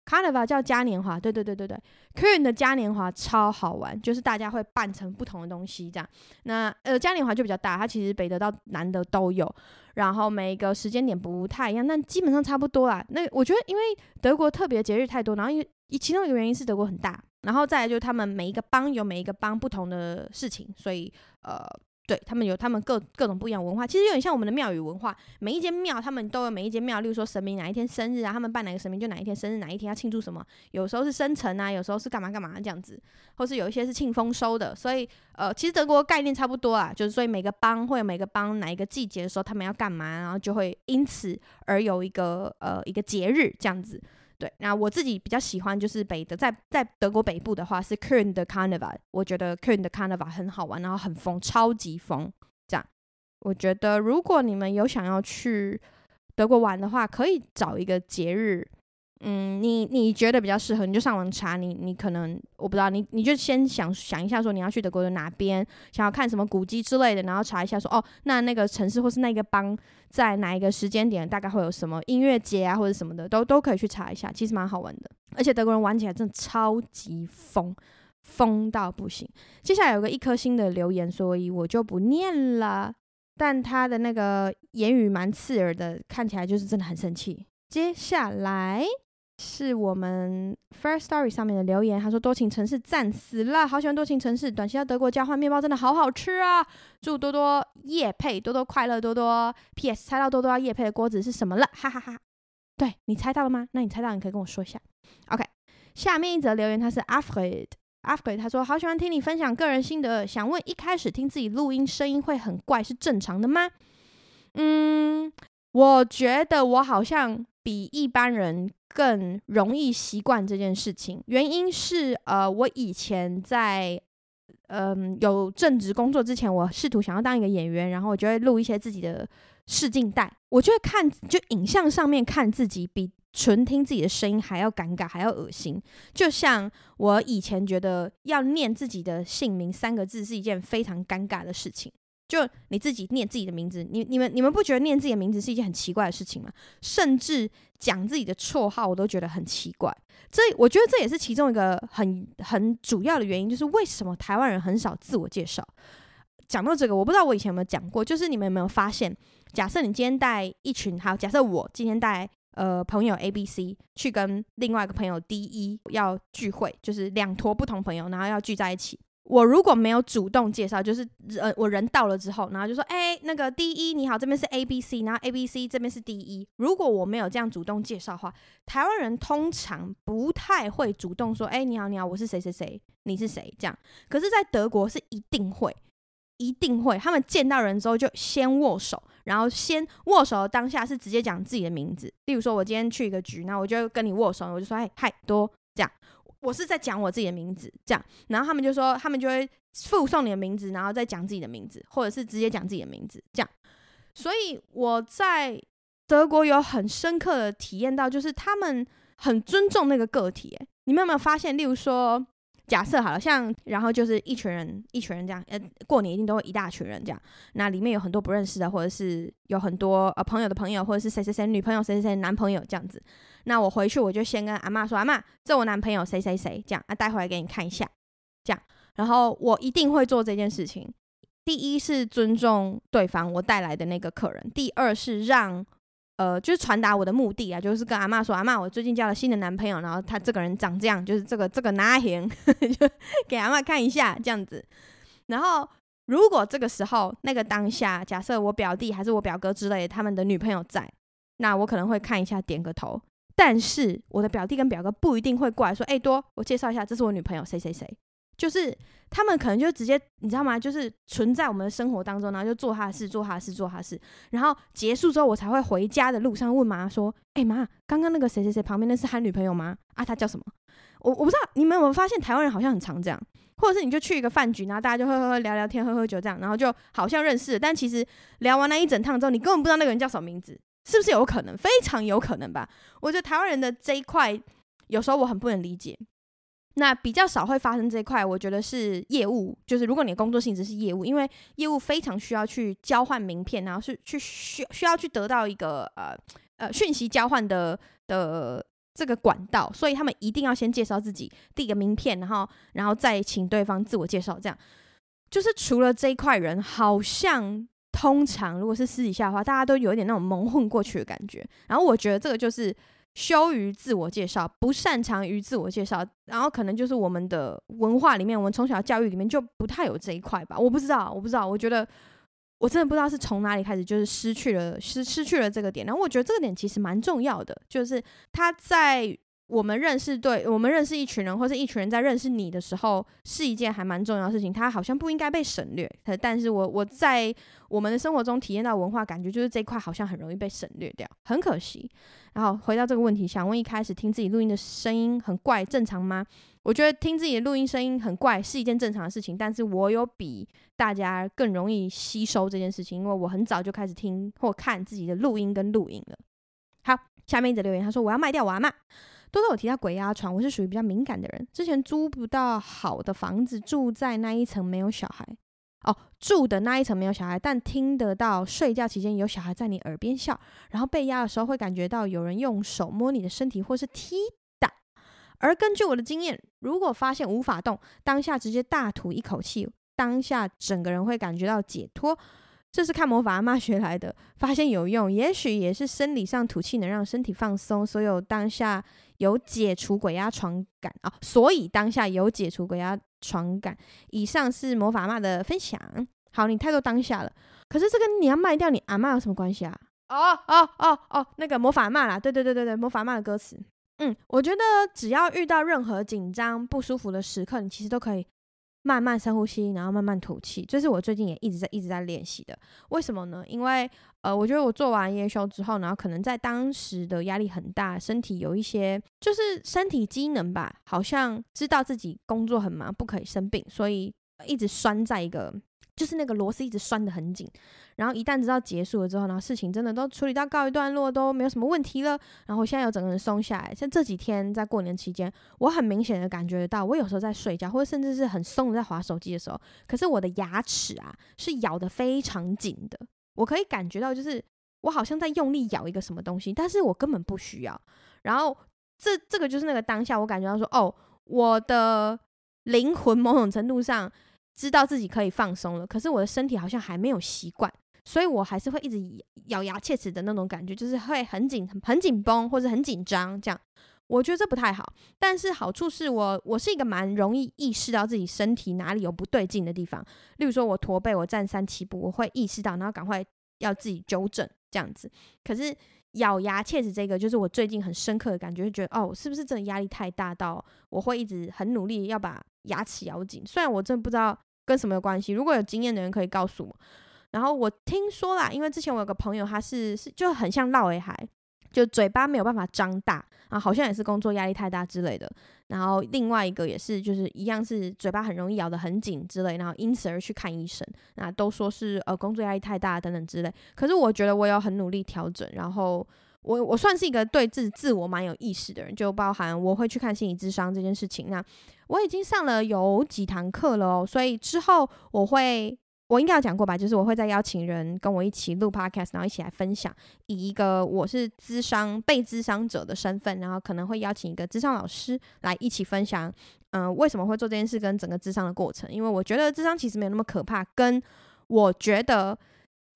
Carnival 叫嘉年华，对对对对对，Köln 的嘉年华超好玩，就是大家会扮成不同的东西这样。那呃嘉年华就比较大，它其实北德到南德都有，然后每一个时间点不太一样，但基本上差不多啦。那我觉得因为德国特别节日太多，然后因其中一个原因是德国很大，然后再来就是他们每一个邦有每一个邦不同的事情，所以呃。对，他们有他们各各种不一样文化，其实有点像我们的庙宇文化。每一间庙，他们都有每一间庙，例如说神明哪一天生日啊，他们办哪个神明就哪一天生日，哪一天要庆祝什么。有时候是生辰啊，有时候是干嘛干嘛这样子，或是有一些是庆丰收的。所以呃，其实德国概念差不多啊，就是所以每个邦会有每个邦哪一个季节的时候他们要干嘛，然后就会因此而有一个呃一个节日这样子。对，那我自己比较喜欢就是北德，在在德国北部的话是 Köln 的 Carnival，我觉得 Köln 的 Carnival 很好玩，然后很疯，超级疯。这样，我觉得如果你们有想要去德国玩的话，可以找一个节日。嗯，你你觉得比较适合，你就上网查。你你可能我不知道，你你就先想想一下，说你要去德国的哪边，想要看什么古迹之类的，然后查一下说哦，那那个城市或是那个邦在哪一个时间点，大概会有什么音乐节啊或者什么的，都都可以去查一下，其实蛮好玩的。而且德国人玩起来真的超级疯，疯到不行。接下来有个一颗星的留言，所以我就不念了，但他的那个言语蛮刺耳的，看起来就是真的很生气。接下来。是我们 First Story 上面的留言，他说多情城市赞死了，好喜欢多情城市，短期到德国交换面包真的好好吃啊！祝多多业配，多多快乐，多多 PS 猜到多多要业配的锅子是什么了？哈哈哈哈！对，你猜到了吗？那你猜到你可以跟我说一下。OK，下面一则留言他是 Alfred，Alfred 他说好喜欢听你分享个人心得，想问一开始听自己录音声音会很怪是正常的吗？嗯，我觉得我好像比一般人。更容易习惯这件事情，原因是呃，我以前在嗯、有正职工作之前，我试图想要当一个演员，然后我就会录一些自己的试镜带，我就会看就影像上面看自己比纯听自己的声音还要尴尬，还要恶心。就像我以前觉得要念自己的姓名三个字是一件非常尴尬的事情，就你自己念自己的名字，你你们你们不觉得念自己的名字是一件很奇怪的事情吗？甚至讲自己的绰号，我都觉得很奇怪。这我觉得这也是其中一个很很主要的原因，就是为什么台湾人很少自我介绍。讲到这个，我不知道我以前有没有讲过，就是你们有没有发现，假设你今天带一群，好，假设我今天带呃朋友 A、B、C 去跟另外一个朋友 D、E 要聚会，就是两坨不同朋友，然后要聚在一起。我如果没有主动介绍，就是呃我人到了之后，然后就说，哎，那个 D、一你好，这边是 A、B、C，然后 A、B、C 这边是 D、E。如果我没有这样主动介绍的话，台湾人通常不太会主动说，哎，你好，你好，我是谁谁谁，你是谁？这样。可是，在德国是一定会。一定会，他们见到人之后就先握手，然后先握手的当下是直接讲自己的名字。例如说，我今天去一个局，那我就跟你握手，我就说：“哎，嗨，多。”我是在讲我自己的名字。这样，然后他们就说，他们就会附送你的名字，然后再讲自己的名字，或者是直接讲自己的名字。这样，所以我在德国有很深刻的体验到，就是他们很尊重那个个体。哎，你们有没有发现？例如说。假设好了，像然后就是一群人，一群人这样，呃，过年一定都会一大群人这样，那里面有很多不认识的，或者是有很多呃朋友的朋友，或者是谁谁谁女朋友，谁谁谁男朋友这样子。那我回去我就先跟阿嬷说，阿嬷，这我男朋友谁谁谁这样，啊，带回来给你看一下，这样。然后我一定会做这件事情。第一是尊重对方我带来的那个客人，第二是让。呃，就是传达我的目的啊，就是跟阿嬷说，阿嬷，我最近交了新的男朋友，然后他这个人长这样，就是这个这个哪型，就给阿嬷看一下这样子。然后如果这个时候那个当下，假设我表弟还是我表哥之类的，他们的女朋友在，那我可能会看一下，点个头。但是我的表弟跟表哥不一定会过来说，哎，多，我介绍一下，这是我女朋友，谁谁谁。就是他们可能就直接，你知道吗？就是存在我们的生活当中，然后就做他的事，做他的事，做他的事。然后结束之后，我才会回家的路上问妈说：“哎妈，刚刚那个谁谁谁旁边那是他女朋友吗？啊，他叫什么？我我不知道，你们有没有发现台湾人好像很常这样？或者是你就去一个饭局，然后大家就喝喝喝聊聊天，喝喝酒这样，然后就好像认识，但其实聊完了一整趟之后，你根本不知道那个人叫什么名字，是不是有可能？非常有可能吧？我觉得台湾人的这一块，有时候我很不能理解。”那比较少会发生这一块，我觉得是业务，就是如果你的工作性质是业务，因为业务非常需要去交换名片，然后是去需需要去得到一个呃呃讯息交换的的这个管道，所以他们一定要先介绍自己，递个名片，然后然后再请对方自我介绍，这样就是除了这一块人，好像通常如果是私底下的话，大家都有一点那种蒙混过去的感觉，然后我觉得这个就是。羞于自我介绍，不擅长于自我介绍，然后可能就是我们的文化里面，我们从小教育里面就不太有这一块吧。我不知道，我不知道，我觉得我真的不知道是从哪里开始，就是失去了失失去了这个点。然后我觉得这个点其实蛮重要的，就是他在。我们认识，对，我们认识一群人，或者一群人在认识你的时候，是一件还蛮重要的事情。它好像不应该被省略。但是我我在我们的生活中体验到文化感觉，就是这一块好像很容易被省略掉，很可惜。然后回到这个问题，想问一开始听自己录音的声音很怪，正常吗？我觉得听自己的录音声音很怪是一件正常的事情，但是我有比大家更容易吸收这件事情，因为我很早就开始听或看自己的录音跟录影了。好，下面一则留言，他说我要卖掉我阿嬷。多多有提到鬼压床，我是属于比较敏感的人。之前租不到好的房子，住在那一层没有小孩哦，住的那一层没有小孩，但听得到睡觉期间有小孩在你耳边笑，然后被压的时候会感觉到有人用手摸你的身体或是踢打。而根据我的经验，如果发现无法动，当下直接大吐一口气，当下整个人会感觉到解脱。这是看魔法阿妈学来的，发现有用，也许也是生理上吐气能让身体放松，所有当下有解除鬼压床感啊、所以当下有解除鬼压床感。以上是魔法阿嬷的分享。好，你太多当下了，可是这跟你要卖掉你阿嬷有什么关系啊？哦哦哦哦，那个魔法阿嬷啦，对对对对对，魔法阿嬷的歌词。嗯，我觉得只要遇到任何紧张不舒服的时刻，你其实都可以。慢慢深呼吸，然后慢慢吐气，这是我最近也一直在一直在练习的。为什么呢？因为呃，我觉得我做完夜修之后，然后可能在当时的压力很大，身体有一些就是身体机能吧，好像知道自己工作很忙，不可以生病，所以一直拴在一个就是那个螺丝一直拴得很紧，然后一旦知道结束了之后，呢事情真的都处理到告一段落，都没有什么问题了，然后我现在又整个人松下来。像这几天在过年期间，我很明显的感觉得到，我有时候在睡觉，或者甚至是很松的在滑手机的时候，可是我的牙齿啊是咬得非常紧的，我可以感觉到，就是我好像在用力咬一个什么东西，但是我根本不需要。然后这这个就是那个当下，我感觉到说，哦，我的灵魂某种程度上。知道自己可以放松了，可是我的身体好像还没有习惯，所以我还是会一直咬牙切齿的那种感觉，就是会很紧、很紧绷或者很紧张这样。我觉得这不太好，但是好处是我我是一个蛮容易意识到自己身体哪里有不对劲的地方，例如说我驼背，我站三七步，我会意识到，然后赶快要自己纠正这样子。可是咬牙切齿这个，就是我最近很深刻的感觉，就觉得哦，是不是真的压力太大到我会一直很努力要把。牙齿咬紧，虽然我真不知道跟什么有关系，如果有经验的人可以告诉我。然后我听说啦，因为之前我有个朋友，他是是就很像落的孩，就嘴巴没有办法张大啊，好像也是工作压力太大之类的。然后另外一个也是，就是一样是嘴巴很容易咬得很紧之类，然后因此而去看医生，那都说是呃工作压力太大等等之类。可是我觉得我有很努力调整，然后。我我算是一个对自自我蛮有意识的人，就包含我会去看心理智商这件事情。那我已经上了有几堂课了哦，所以之后我会，我应该有讲过吧，就是我会再邀请人跟我一起录 podcast，然后一起来分享，以一个我是咨商被咨商者的身份，然后可能会邀请一个咨商老师来一起分享，嗯、为什么会做这件事跟整个咨商的过程。因为我觉得咨商其实没有那么可怕，跟我觉得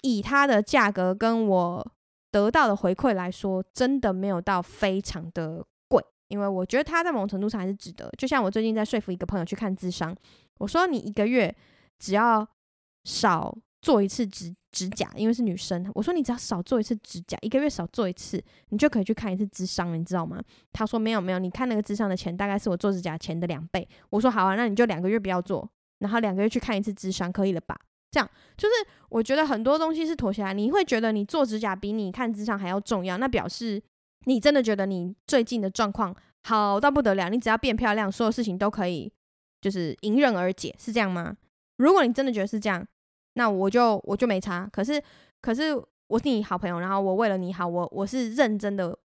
以它的价格跟我。得到的回馈来说，真的没有到非常的贵，因为我觉得他在某种程度上还是值得。就像我最近在说服一个朋友去看智商，我说你一个月只要少做一次指指甲，因为是女生，我说你只要少做一次指甲，一个月少做一次，你就可以去看一次智商，你知道吗？他说没有没有，你看那个智商的钱大概是我做指甲钱的两倍。我说好啊，那你就两个月不要做，然后两个月去看一次智商，可以了吧？这样就是我觉得很多东西是妥协，你会觉得你做指甲比你看智商还要重要，那表示你真的觉得你最近的状况好到不得了，你只要变漂亮，所有事情都可以就是迎刃而解，是这样吗？如果你真的觉得是这样，那我就我就没差。可是可是我是你好朋友，然后我为了你好，我我是认真的，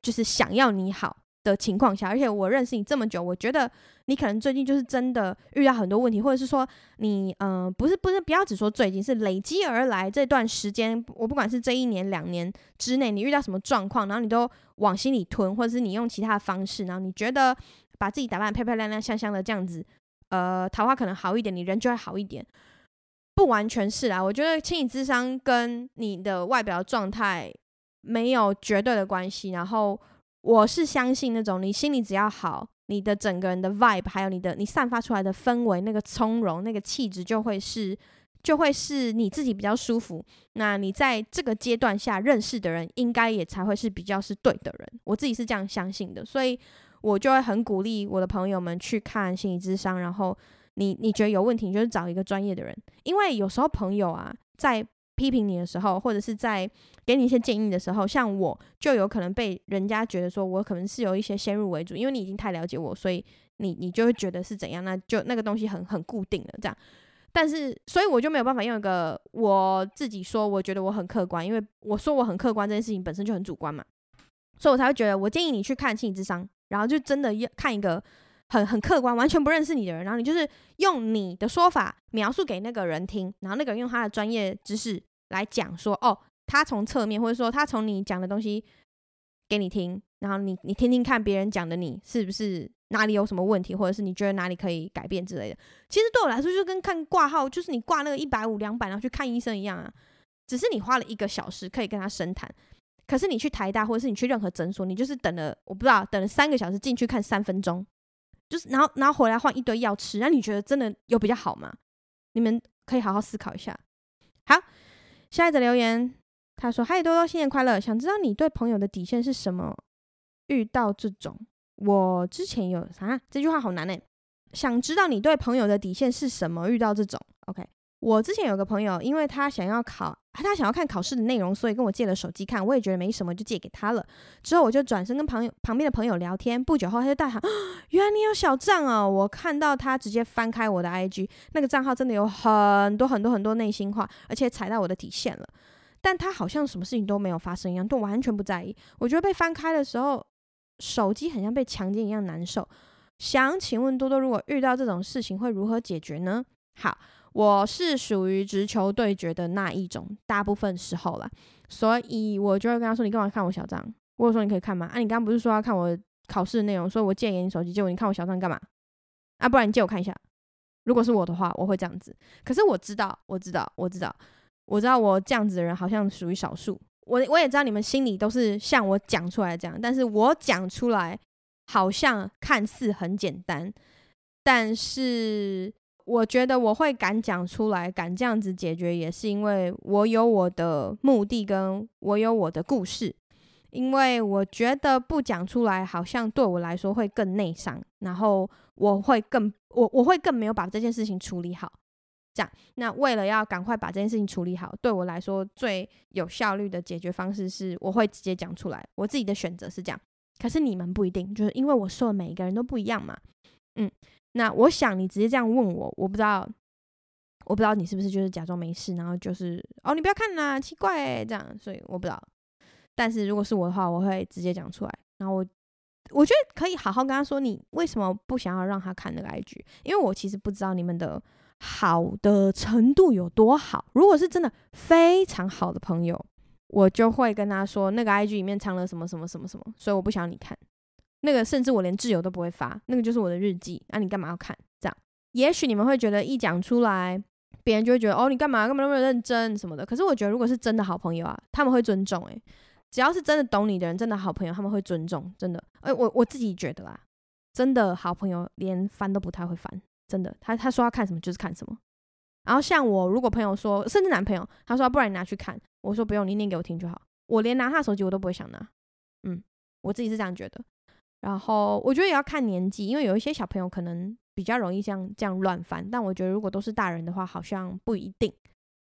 就是想要你好。的情况下，而且我认识你这么久，我觉得你可能最近就是真的遇到很多问题，或者是说你嗯、不是不是，不要只说最近，是累积而来这段时间，我不管是这一年两年之内，你遇到什么状况，然后你都往心里吞，或者是你用其他的方式，然后你觉得把自己打扮漂漂亮亮、香香的这样子，呃，桃花可能好一点，你人就会好一点，不完全是啦。我觉得心理智商跟你的外表状态没有绝对的关系，然后。我是相信那种你心里只要好，你的整个人的 vibe，还有你的你散发出来的氛围，那个从容，那个气质就会是，就会是你自己比较舒服。那你在这个阶段下认识的人，应该也才会是比较是对的人。我自己是这样相信的，所以我就会很鼓励我的朋友们去看心理智商。然后你你觉得有问题，你就是找一个专业的人，因为有时候朋友啊在。批评你的时候，或者是在给你一些建议的时候，像我就有可能被人家觉得说我可能是有一些先入为主，因为你已经太了解我，所以你你就会觉得是怎样，那就那个东西很很固定了这样。但是，所以我就没有办法用一个我自己说，我觉得我很客观，因为我说我很客观这件事情本身就很主观嘛，所以我才会觉得我建议你去看心理智商，然后就真的要看一个。很很客观，完全不认识你的人，然后你就是用你的说法描述给那个人听，然后那个人用他的专业知识来讲说，哦，他从侧面或者说他从你讲的东西给你听，然后你你听听看别人讲的你是不是哪里有什么问题，或者是你觉得哪里可以改变之类的。其实对我来说，就跟看挂号，就是你挂那个一百五两百，然后去看医生一样啊，只是你花了一个小时可以跟他深谈，可是你去台大或者是你去任何诊所，你就是等了我不知道等了三个小时进去看三分钟。就是，然后，然后回来换一堆药吃，那你觉得真的有比较好吗？你们可以好好思考一下。好，下一则留言，他说：“嗨，多多，新年快乐！想知道你对朋友的底线是什么？遇到这种，我之前有啥？这句话好难呢。想知道你对朋友的底线是什么？遇到这种，OK。我之前有个朋友，因为他想要考他想要看考试的内容，所以跟我借了手机看。我也觉得没什么，就借给他了。之后我就转身跟朋友旁边的朋友聊天。不久后，他就大喊：“原来你有小账啊！”我看到他直接翻开我的 IG，那个账号真的有很多很多很多内心话，而且踩到我的底线了。但他好像什么事情都没有发生一样，都完全不在意。我觉得被翻开的时候，手机很像被强奸一样难受。想请问多多，如果遇到这种事情会如何解决呢？好。我是属于直球对决的那一种，大部分时候啦，所以我就会跟他说：“你干嘛看我小账？”我说：“你可以看吗？”啊，你刚刚不是说要看我考试的内容，所以我借给你手机，结果你看我小账干嘛？啊，不然你借我看一下。如果是我的话，我会这样子。可是我知道，我知道，我知道，我知道我这样子的人好像属于少数。我我也知道你们心里都是像我讲出来这样，但是我讲出来好像看似很简单，但是。我觉得我会敢讲出来，敢这样子解决，也是因为我有我的目的，跟我有我的故事。因为我觉得不讲出来，好像对我来说会更内伤，然后我会更我我会更没有把这件事情处理好。这样，那为了要赶快把这件事情处理好，对我来说最有效率的解决方式是，我会直接讲出来。我自己的选择是这样，可是你们不一定，就是因为我说的每一个人都不一样嘛。嗯。那我想你直接这样问我，我不知道，我不知道你是不是就是假装没事，然后就是哦，你不要看啦，奇怪这样，所以我不知道。但是如果是我的话，我会直接讲出来。然后我我觉得可以好好跟他说，你为什么不想要让他看那个 IG？因为我其实不知道你们的好的程度有多好。如果是真的非常好的朋友，我就会跟他说那个 IG 里面藏了什么什么什么什么，所以我不想你看。那个甚至我连挚友都不会发，那个就是我的日记。那、啊、你干嘛要看？这样，也许你们会觉得一讲出来，别人就会觉得哦，你干嘛干嘛那么认真什么的。可是我觉得，如果是真的好朋友啊，他们会尊重。诶，只要是真的懂你的人，真的好朋友，他们会尊重。真的，诶，我我自己觉得啦，真的好朋友连翻都不太会翻。真的，他他说要看什么就是看什么。然后像我，如果朋友说，甚至男朋友，他说不然你拿去看，我说不用，你念给我听就好。我连拿他手机我都不会想拿。嗯，我自己是这样觉得。然后我觉得也要看年纪，因为有一些小朋友可能比较容易这样这样乱翻，但我觉得如果都是大人的话，好像不一定。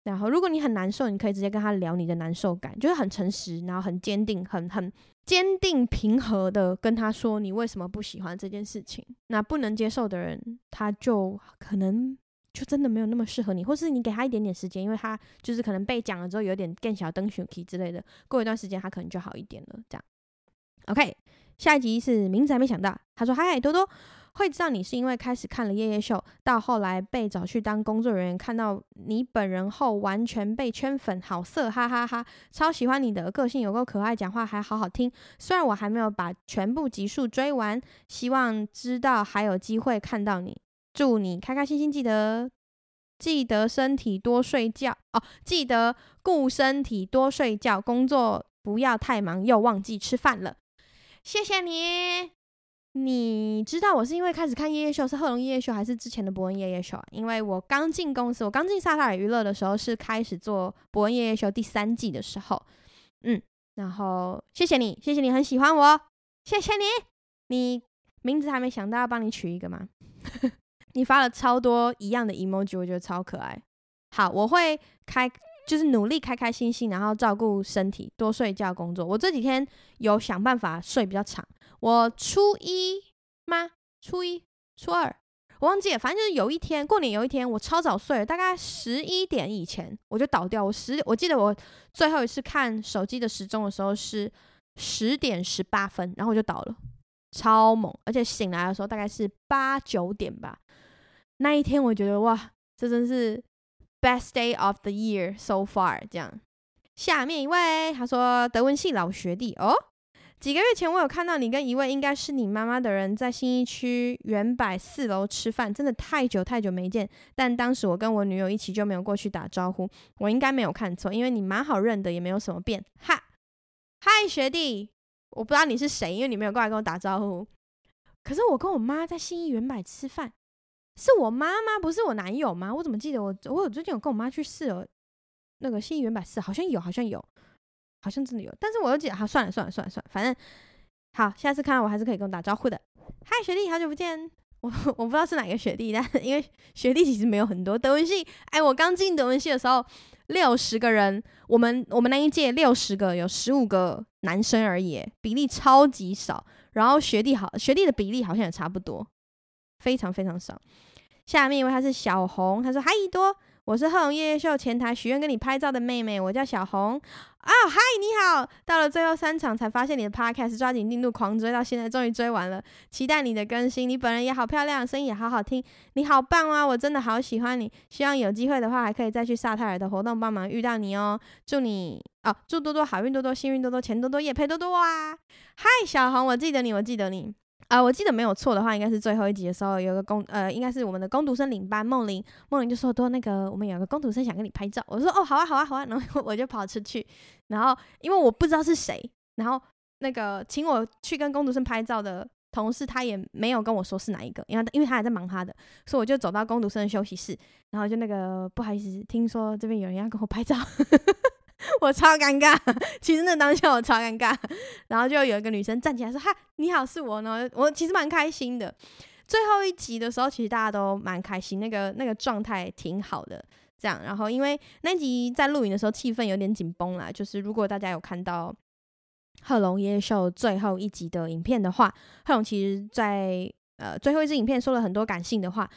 然后如果你很难受，你可以直接跟他聊你的难受感，就是很诚实，然后很坚定，很很坚定平和的跟他说你为什么不喜欢这件事情。那不能接受的人，他就可能就真的没有那么适合你，或是你给他一点点时间，因为他就是可能被讲了之后有点更小灯熊皮之类的，过一段时间他可能就好一点了。这样，OK。下一集是名字还没想到，他说：“嗨，多多，会知道你是因为开始看了夜夜秀，到后来被找去当工作人员，看到你本人后完全被圈粉，好色，哈哈哈，哈！超喜欢你的个性，有够可爱，讲话还好好听。虽然我还没有把全部集数追完，希望知道还有机会看到你。祝你开开心心，记得记得身体多睡觉哦，记得顾身体多睡觉，工作不要太忙，又忘记吃饭了。”谢谢你，你知道我是因为开始看夜夜秀，是贺龙夜夜秀还是之前的博恩夜夜秀啊？因为我刚进公司，我刚进萨塔尔娱乐的时候是开始做博恩夜夜秀第三季的时候，嗯，然后谢谢你，谢谢你很喜欢我，谢谢你，你名字还没想到要帮你取一个吗？你发了超多一样的 emoji，我觉得超可爱。好，我会开。就是努力开开心心，然后照顾身体，多睡觉，工作。我这几天有想办法睡比较长。我初一吗？初一、初二，我忘记了。反正就是有一天过年，有一天我超早睡了，大概十一点以前我就倒掉。我十，我记得我最后一次看手机的时钟的时候是十点十八分，然后我就倒了，超猛。而且醒来的时候大概是八九点吧。那一天我觉得哇，这真是。Best day of the year so far，这样。下面一位，他说德文系老学弟哦。几个月前我有看到你跟一位应该是你妈妈的人在信义区原百四楼吃饭，真的太久太久没见。但当时我跟我女友一起就没有过去打招呼，我应该没有看错，因为你蛮好认的，也没有什么变。哈，嗨学弟，我不知道你是谁，因为你没有过来跟我打招呼。可是我跟我妈在信义远百吃饭。是我妈妈，不是我男友吗？我怎么记得我我有最近有跟我妈去试了那个信义远百四，好像有，好像有，好像真的有。但是我又记得，好，算了算了算了算了，反正好，下次看到我还是可以跟我打招呼的。嗨，学弟，好久不见。我我不知道是哪个学弟，但因为学弟其实没有很多。德文系，哎，我刚进德文系的时候，六十个人，我们我们那一届六十个，有十五个男生而已，比例超级少。然后学弟好，学弟的比例好像也差不多，非常非常少。下面一位他是小红，他说：“嗨，多。”我是贺龙夜夜秀前台许愿跟你拍照的妹妹，我叫小红。啊，嗨，你好！到了最后三场才发现你的 podcast，抓紧进度狂追，到现在终于追完了，期待你的更新。你本人也好漂亮，声音也好好听，你好棒啊！我真的好喜欢你，希望有机会的话还可以再去萨泰尔的活动帮忙遇到你哦。祝你哦，祝多多好运多多，幸运多多，钱多多，业配多多啊！嗨，小红，我记得你，我记得你。啊、我记得没有错的话，应该是最后一集的时候，有个工呃，应该是我们的工读生领班梦玲，梦玲就说多那个，我们有个工读生想跟你拍照。我说哦，好啊，好啊，好啊，然后我就跑出去，然后因为我不知道是谁，然后那个请我去跟工读生拍照的同事，他也没有跟我说是哪一个，因为因为他还在忙他的，所以我就走到工读生的休息室，然后就那个不好意思，听说这边有人要跟我拍照。我超尴尬，其实那当下我超尴尬，然后就有一个女生站起来说：“哈，你好，是我呢。”我其实蛮开心的。最后一集的时候，其实大家都蛮开心，那个那个状态挺好的。这样，然后因为那集在录影的时候气氛有点紧绷啦，就是如果大家有看到贺珑夜夜秀最后一集的影片的话，贺龙其实在呃最后一支影片说了很多感性的话。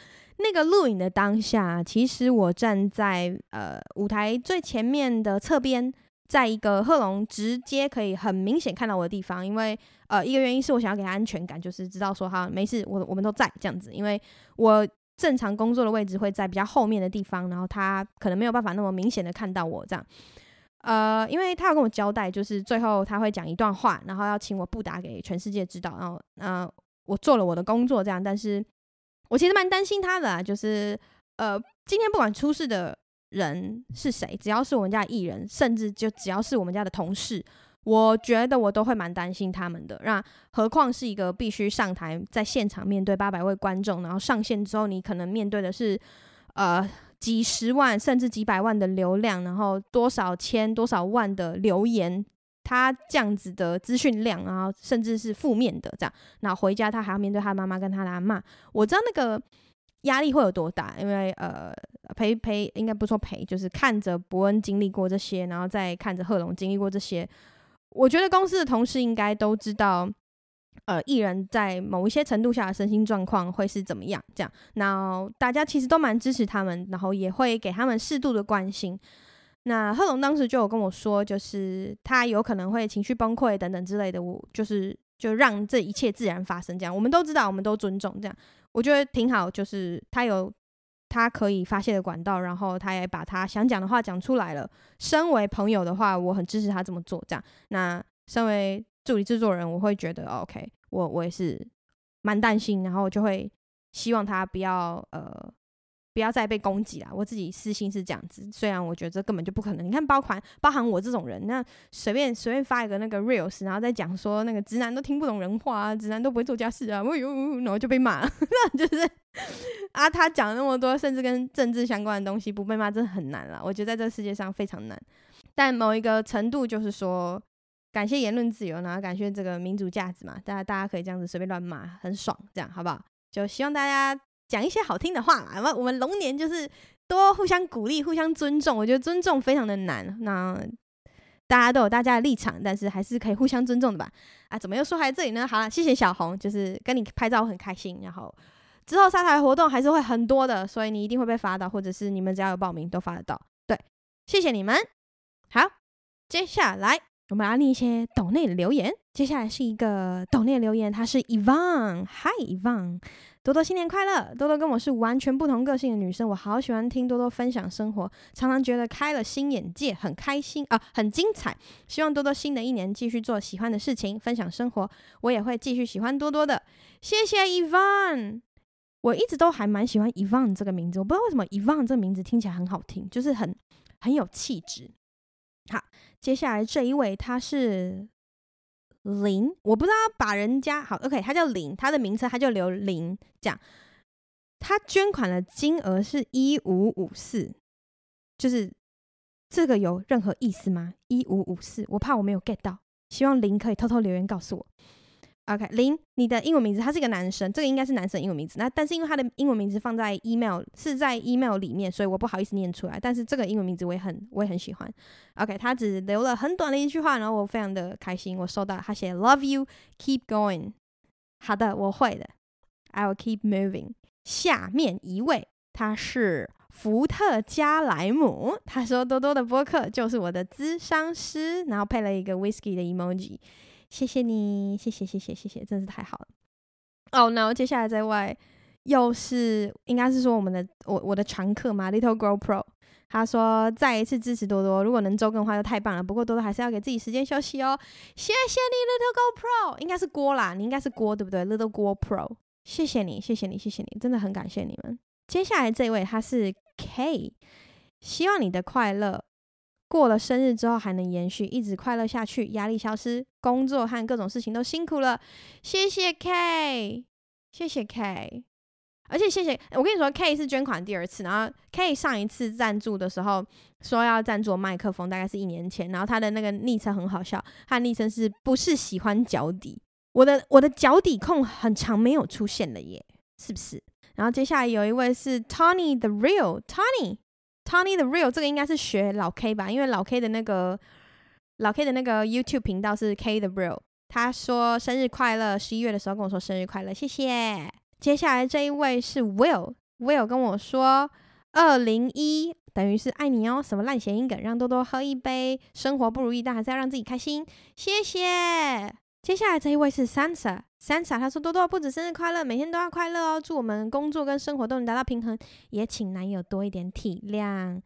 那个录影的当下，其实我站在呃舞台最前面的侧边，在一个贺龙直接可以很明显看到我的地方，因为呃一个原因是我想要给他安全感，就是知道说哈没事，我我们都在这样子，因为我正常工作的位置会在比较后面的地方，然后他可能没有办法那么明显的看到我这样，呃，因为他要跟我交代，就是最后他会讲一段话，然后要请我布达给全世界知道，然后呃我做了我的工作这样，但是。我其实蛮担心他的啊，就是呃，今天不管出事的人是谁，只要是我们家的艺人，甚至就只要是我们家的同事，我觉得我都会蛮担心他们的。那何况是一个必须上台在现场面对八百位观众，然后上线之后，你可能面对的是呃几十万甚至几百万的流量，然后多少千多少万的留言。他这样子的资讯量，啊甚至是负面的这样，那回家他还要面对他妈妈跟他的阿嬷，我知道那个压力会有多大，因为呃陪陪应该不说陪，就是看着伯恩经历过这些，然后再看着贺龙经历过这些，我觉得公司的同事应该都知道，呃艺人在某一些程度下的身心状况会是怎么样，这样，那大家其实都蛮支持他们，然后也会给他们适度的关心。那贺龙当时就有跟我说，就是他有可能会情绪崩溃等等之类的，我就是就让这一切自然发生，这样我们都知道，我们都尊重，这样我觉得挺好。就是他有他可以发泄的管道，然后他也把他想讲的话讲出来了。身为朋友的话，我很支持他这么做，这样。那身为助理制作人，我会觉得 OK，我我也是蛮担心，然后就会希望他不要呃。不要再被攻击了，我自己私心是这样子。虽然我觉得这根本就不可能。你看，包含包含我这种人，那随便随便发一个那个 reels，然后再讲说那个直男都听不懂人话啊，直男都不会做家事啊，哎呦，然后就被骂。那就是啊，他讲那么多，甚至跟政治相关的东西，不被骂真的很难了。我觉得在这个世界上非常难。但某一个程度，就是说，感谢言论自由，然后感谢这个民主价值嘛，大家大家可以这样子随便乱骂，很爽，这样好不好？就希望大家。讲一些好听的话嘛，我我们龙年就是多互相鼓励、互相尊重。我觉得尊重非常的难，那大家都有大家的立场，但是还是可以互相尊重的吧？啊，怎么又说来这里呢？好了，谢谢小红，就是跟你拍照很开心。然后之后沙台活动还是会很多的，所以你一定会被发到，或者是你们只要有报名都发得到。对，谢谢你们。好，接下来我们来念一些岛内的留言。接下来是一个抖内的留言，他是 Evan，Hi Evan。多多新年快乐！多多跟我是完全不同个性的女生，我好喜欢听多多分享生活，常常觉得开了新眼界，很开心啊，很精彩。希望多多新的一年继续做喜欢的事情，分享生活，我也会继续喜欢多多的。谢谢 Evan，我一直都还蛮喜欢 Evan 这个名字，我不知道为什么 Evan 这个名字听起来很好听，就是很很有气质。好，接下来这一位他是。零，我不知道把人家好，OK，他叫零，他的名称他就留零，这样。他捐款的金额是一五五四，就是这个有任何意思吗？一五五四，我怕我没有 get 到，希望零可以偷偷留言告诉我。OK，林，你的英文名字，他是一个男生，这个应该是男生英文名字。那但是因为他的英文名字放在 email 是在 email 里面，所以我不好意思念出来。但是这个英文名字我也很我也很喜欢。OK，他只留了很短的一句话，然后我非常的开心，我收到他写 Love you, keep going。好的，我会的，I will keep moving。下面一位，他是福特加莱姆，他说多多的播客就是我的咨商师，然后配了一个 whiskey 的 emoji。谢谢你，谢谢谢谢谢谢，真是太好了。哦，那接下来这位又是应该是说我们的我我的常客嘛，Little Girl Pro，他说再一次支持多多，如果能周更的话就太棒了。不过多多还是要给自己时间休息哦。谢谢你，Little Girl Pro，应该是郭啦，你应该是郭对不对？Little Go Pro，谢谢你，谢谢你，谢谢你，真的很感谢你们。接下来这位他是 K，希望你的快乐。过了生日之后还能延续，一直快乐下去，压力消失，工作和各种事情都辛苦了。谢谢 K，谢谢 K，而且谢谢我跟你说，K 是捐款第二次，然后 K 上一次赞助的时候说要赞助麦克风，大概是一年前，然后他的那个昵称很好笑，他昵称是不是喜欢脚底？我的我的脚底控很长没有出现了耶，是不是？然后接下来有一位是 Tony the Real Tony。Tony the Real 这个应该是学老 K 吧，因为老 K 的那个老 K 的那个 YouTube 频道是 K the Real。他说生日快乐，十一月的时候跟我说生日快乐，谢谢。接下来这一位是 Will，Will 跟我说二零一等于是爱你哦，什么烂谐音梗，让多多喝一杯。生活不如意，但还是要让自己开心，谢谢。接下来这一位是 Sansa，Sansa 他说多多不止生日快乐，每天都要快乐哦，祝我们工作跟生活都能达到平衡，也请男友多一点体谅，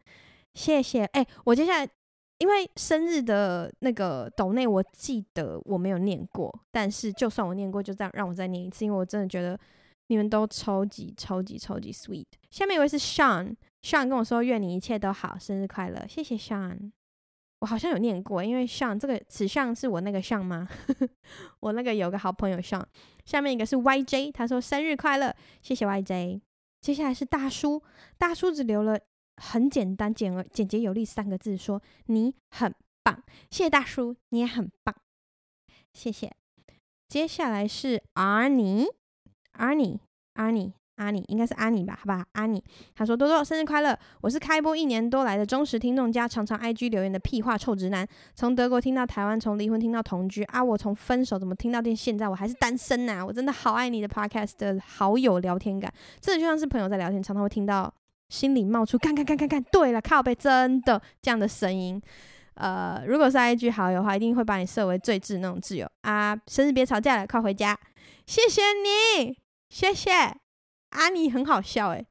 谢谢。哎、我接下来因为生日的那个斗内，我记得我没有念过，但是就算我念过，就这样让我再念一次，因为我真的觉得你们都超级超级超级 sweet。下面一位是 Sean，Sean 跟我说愿你一切都好，生日快乐，谢谢 Sean。我好像有念过，因为像这个此像是我那个像吗？我那个有个好朋友像。下面一个是 YJ，他说生日快乐，谢谢 YJ。接下来是大叔，大叔只留了很简单、简而简洁有力三个字，说你很棒，谢谢大叔，你也很棒，谢谢。接下来是 arni arni arni，阿尼，应该是阿妮吧，好吧，阿妮，他说多多生日快乐，我是开播一年多来的忠实听众加常常 IG 留言的屁话臭直男，从德国听到台湾，从离婚听到同居啊，我从分手怎么听到现现在我还是单身呐、我真的好爱你的 Podcast 的好友聊天感，真的就像是朋友在聊天，常常会听到心里冒出干干干干干，对了，靠背真的这样的声音，呃，如果是 IG 好友的话，一定会把你设为最挚那种挚友。啊，生日别吵架了，快回家，谢谢你，谢谢。阿妮很好笑诶，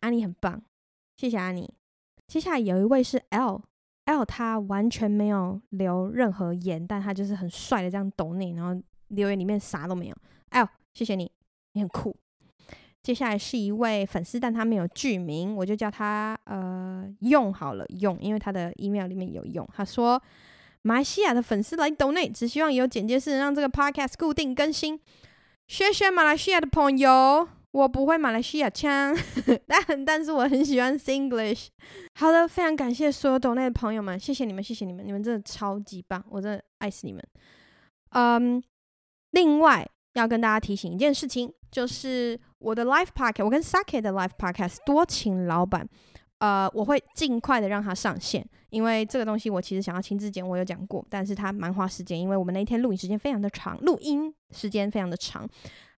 阿妮很棒，谢谢阿妮。接下来有一位是 L，L 他完全没有留任何言，但他就是很帅的这样抖内，然后留言里面啥都没有。L，谢谢你，你很酷。接下来是一位粉丝，但他没有剧名，我就叫他呃用好了用，因为他的 email 里面有用。他说马来西亚的粉丝来抖内，只希望有简介是让这个 podcast 固定更新。谢谢马来西亚的朋友。我不会马来西亚腔，但但是我很喜欢 Singlish。好的，非常感谢所有懂内的朋友们，谢谢你们，谢谢你们，你们真的超级棒，我真的爱死你们。嗯，另外要跟大家提醒一件事情，就是我的 Life Podcast，我跟 Sake 的 Life Podcast 多情老板。呃，我会尽快的让它上线，因为这个东西我其实想要亲自剪，我有讲过，但是它蛮花时间，因为我们那一天录影时间非常的长，录音时间非常的长。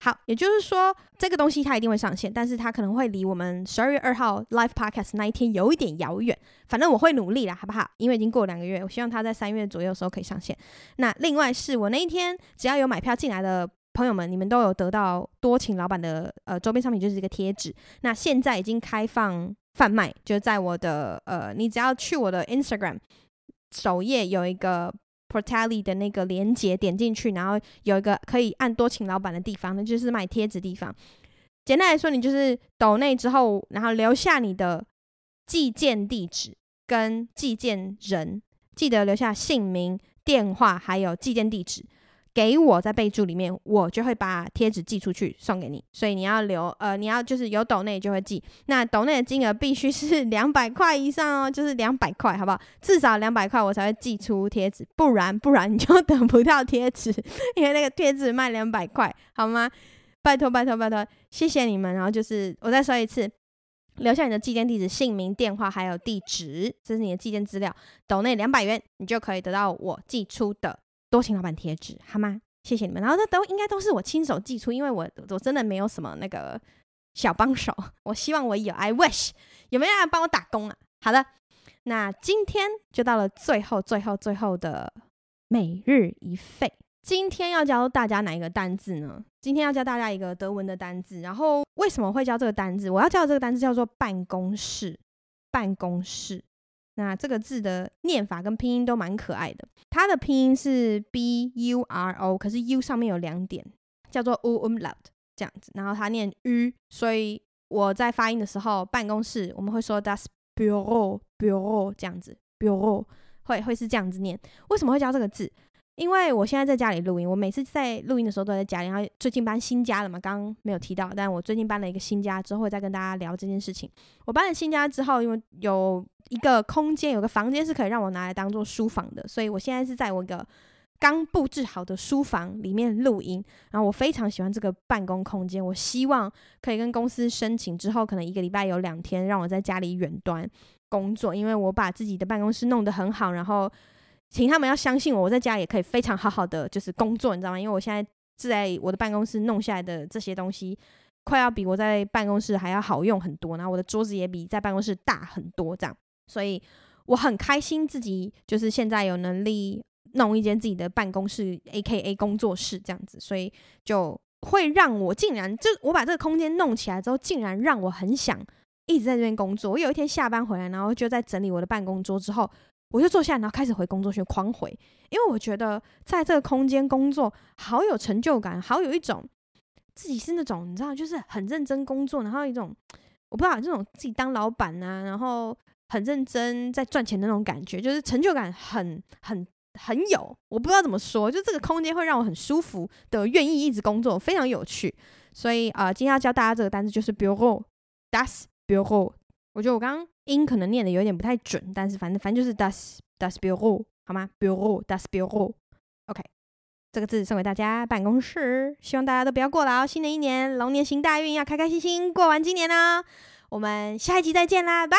好，也就是说这个东西它一定会上线，但是它可能会离我们十二月二号 live podcast 那一天有一点遥远。反正我会努力啦，好不好？因为已经过两个月，我希望它在三月左右的时候可以上线。那另外是我那一天只要有买票进来的朋友们，你们都有得到多情老板的呃周边商品，就是这个贴纸。那现在已经开放。贩卖就在我的呃，你只要去我的 Instagram 首页有一个 Portally 的那个链接，点进去，然后有一个可以按多情老板的地方，那就是卖贴纸地方。简单来说，你就是抖内之后，然后留下你的寄件地址跟寄件人，记得留下姓名、电话还有寄件地址。给我在备注里面，我就会把贴纸寄出去送给你。所以你要留，呃，你要就是有抖内就会寄。那抖内的金额必须是 两百块以上哦，就是两百块，好不好？至少两百块我才会寄出贴纸，不然不然你就等不到贴纸，因为那个贴纸卖两百块，好吗？拜托拜托拜托，谢谢你们。然后就是我再说一次。留下你的寄件地址、姓名、电话，还有地址，这是你的寄件资料。抖内两百元，你就可以得到我寄出的多情老板贴纸，好吗？谢谢你们。然后这都应该都是我亲手寄出，因为我我真的没有什么那个小帮手。我希望我有，I wish 有没有人帮我打工啊？好的，那今天就到了最后、最后、最后的每日一废。今天要教大家哪一个单字呢？今天要教大家一个德文的单字。然后为什么会教这个单字？我要教的这个单字叫做办公室。办公室。那这个字的念法跟拼音都蛮可爱的。它的拼音是 B U R O，可是 U 上面有两点，叫做 U umlaut 这样子。然后它念 U，所以我在发音的时候，办公室我们会说 das Büro Büro 这样子，Büro 会会是这样子念。为什么会教这个字？因为我现在在家里录音，我每次在录音的时候都在家里。然后最近搬新家了嘛，刚刚没有提到，但我最近搬了一个新家，之后再跟大家聊这件事情。我搬了新家之后，因为有一个空间，有个房间是可以让我拿来当做书房的，所以我现在是在我一个刚布置好的书房里面录音。然后我非常喜欢这个办公空间，我希望可以跟公司申请之后，可能一个礼拜有两天让我在家里远端工作，因为我把自己的办公室弄得很好，然后。请他们要相信我，我在家也可以非常好好的就是工作，你知道吗？因为我现在在我的办公室弄下来的这些东西，快要比我在办公室还要好用很多，然后我的桌子也比在办公室大很多，这样，所以我很开心自己就是现在有能力弄一间自己的办公室，AKA 工作室这样子，所以就会让我竟然就我把这个空间弄起来之后，竟然让我很想一直在这边工作。我有一天下班回来，然后就在整理我的办公桌之后。我就坐下，然后开始回工作，去狂回，因为我觉得在这个空间工作好有成就感，好有一种自己是那种你知道，就是很认真工作，然后一种我不知道这种自己当老板啊，然后很认真在赚钱的那种感觉，就是成就感很很很有，我不知道怎么说，就这个空间会让我很舒服的，愿意一直工作，非常有趣。所以啊、今天要教大家这个单词就是 bureau，das bureau。我觉得我刚刚音可能念的有点不太准，但是反正反正就是 das das Büro 好吗？Büro das Büro，OK，这个字送给大家。办公室，希望大家都不要过劳。新的一年龙年行大运，要开开心心过完今年哦。我们下一集再见啦，拜。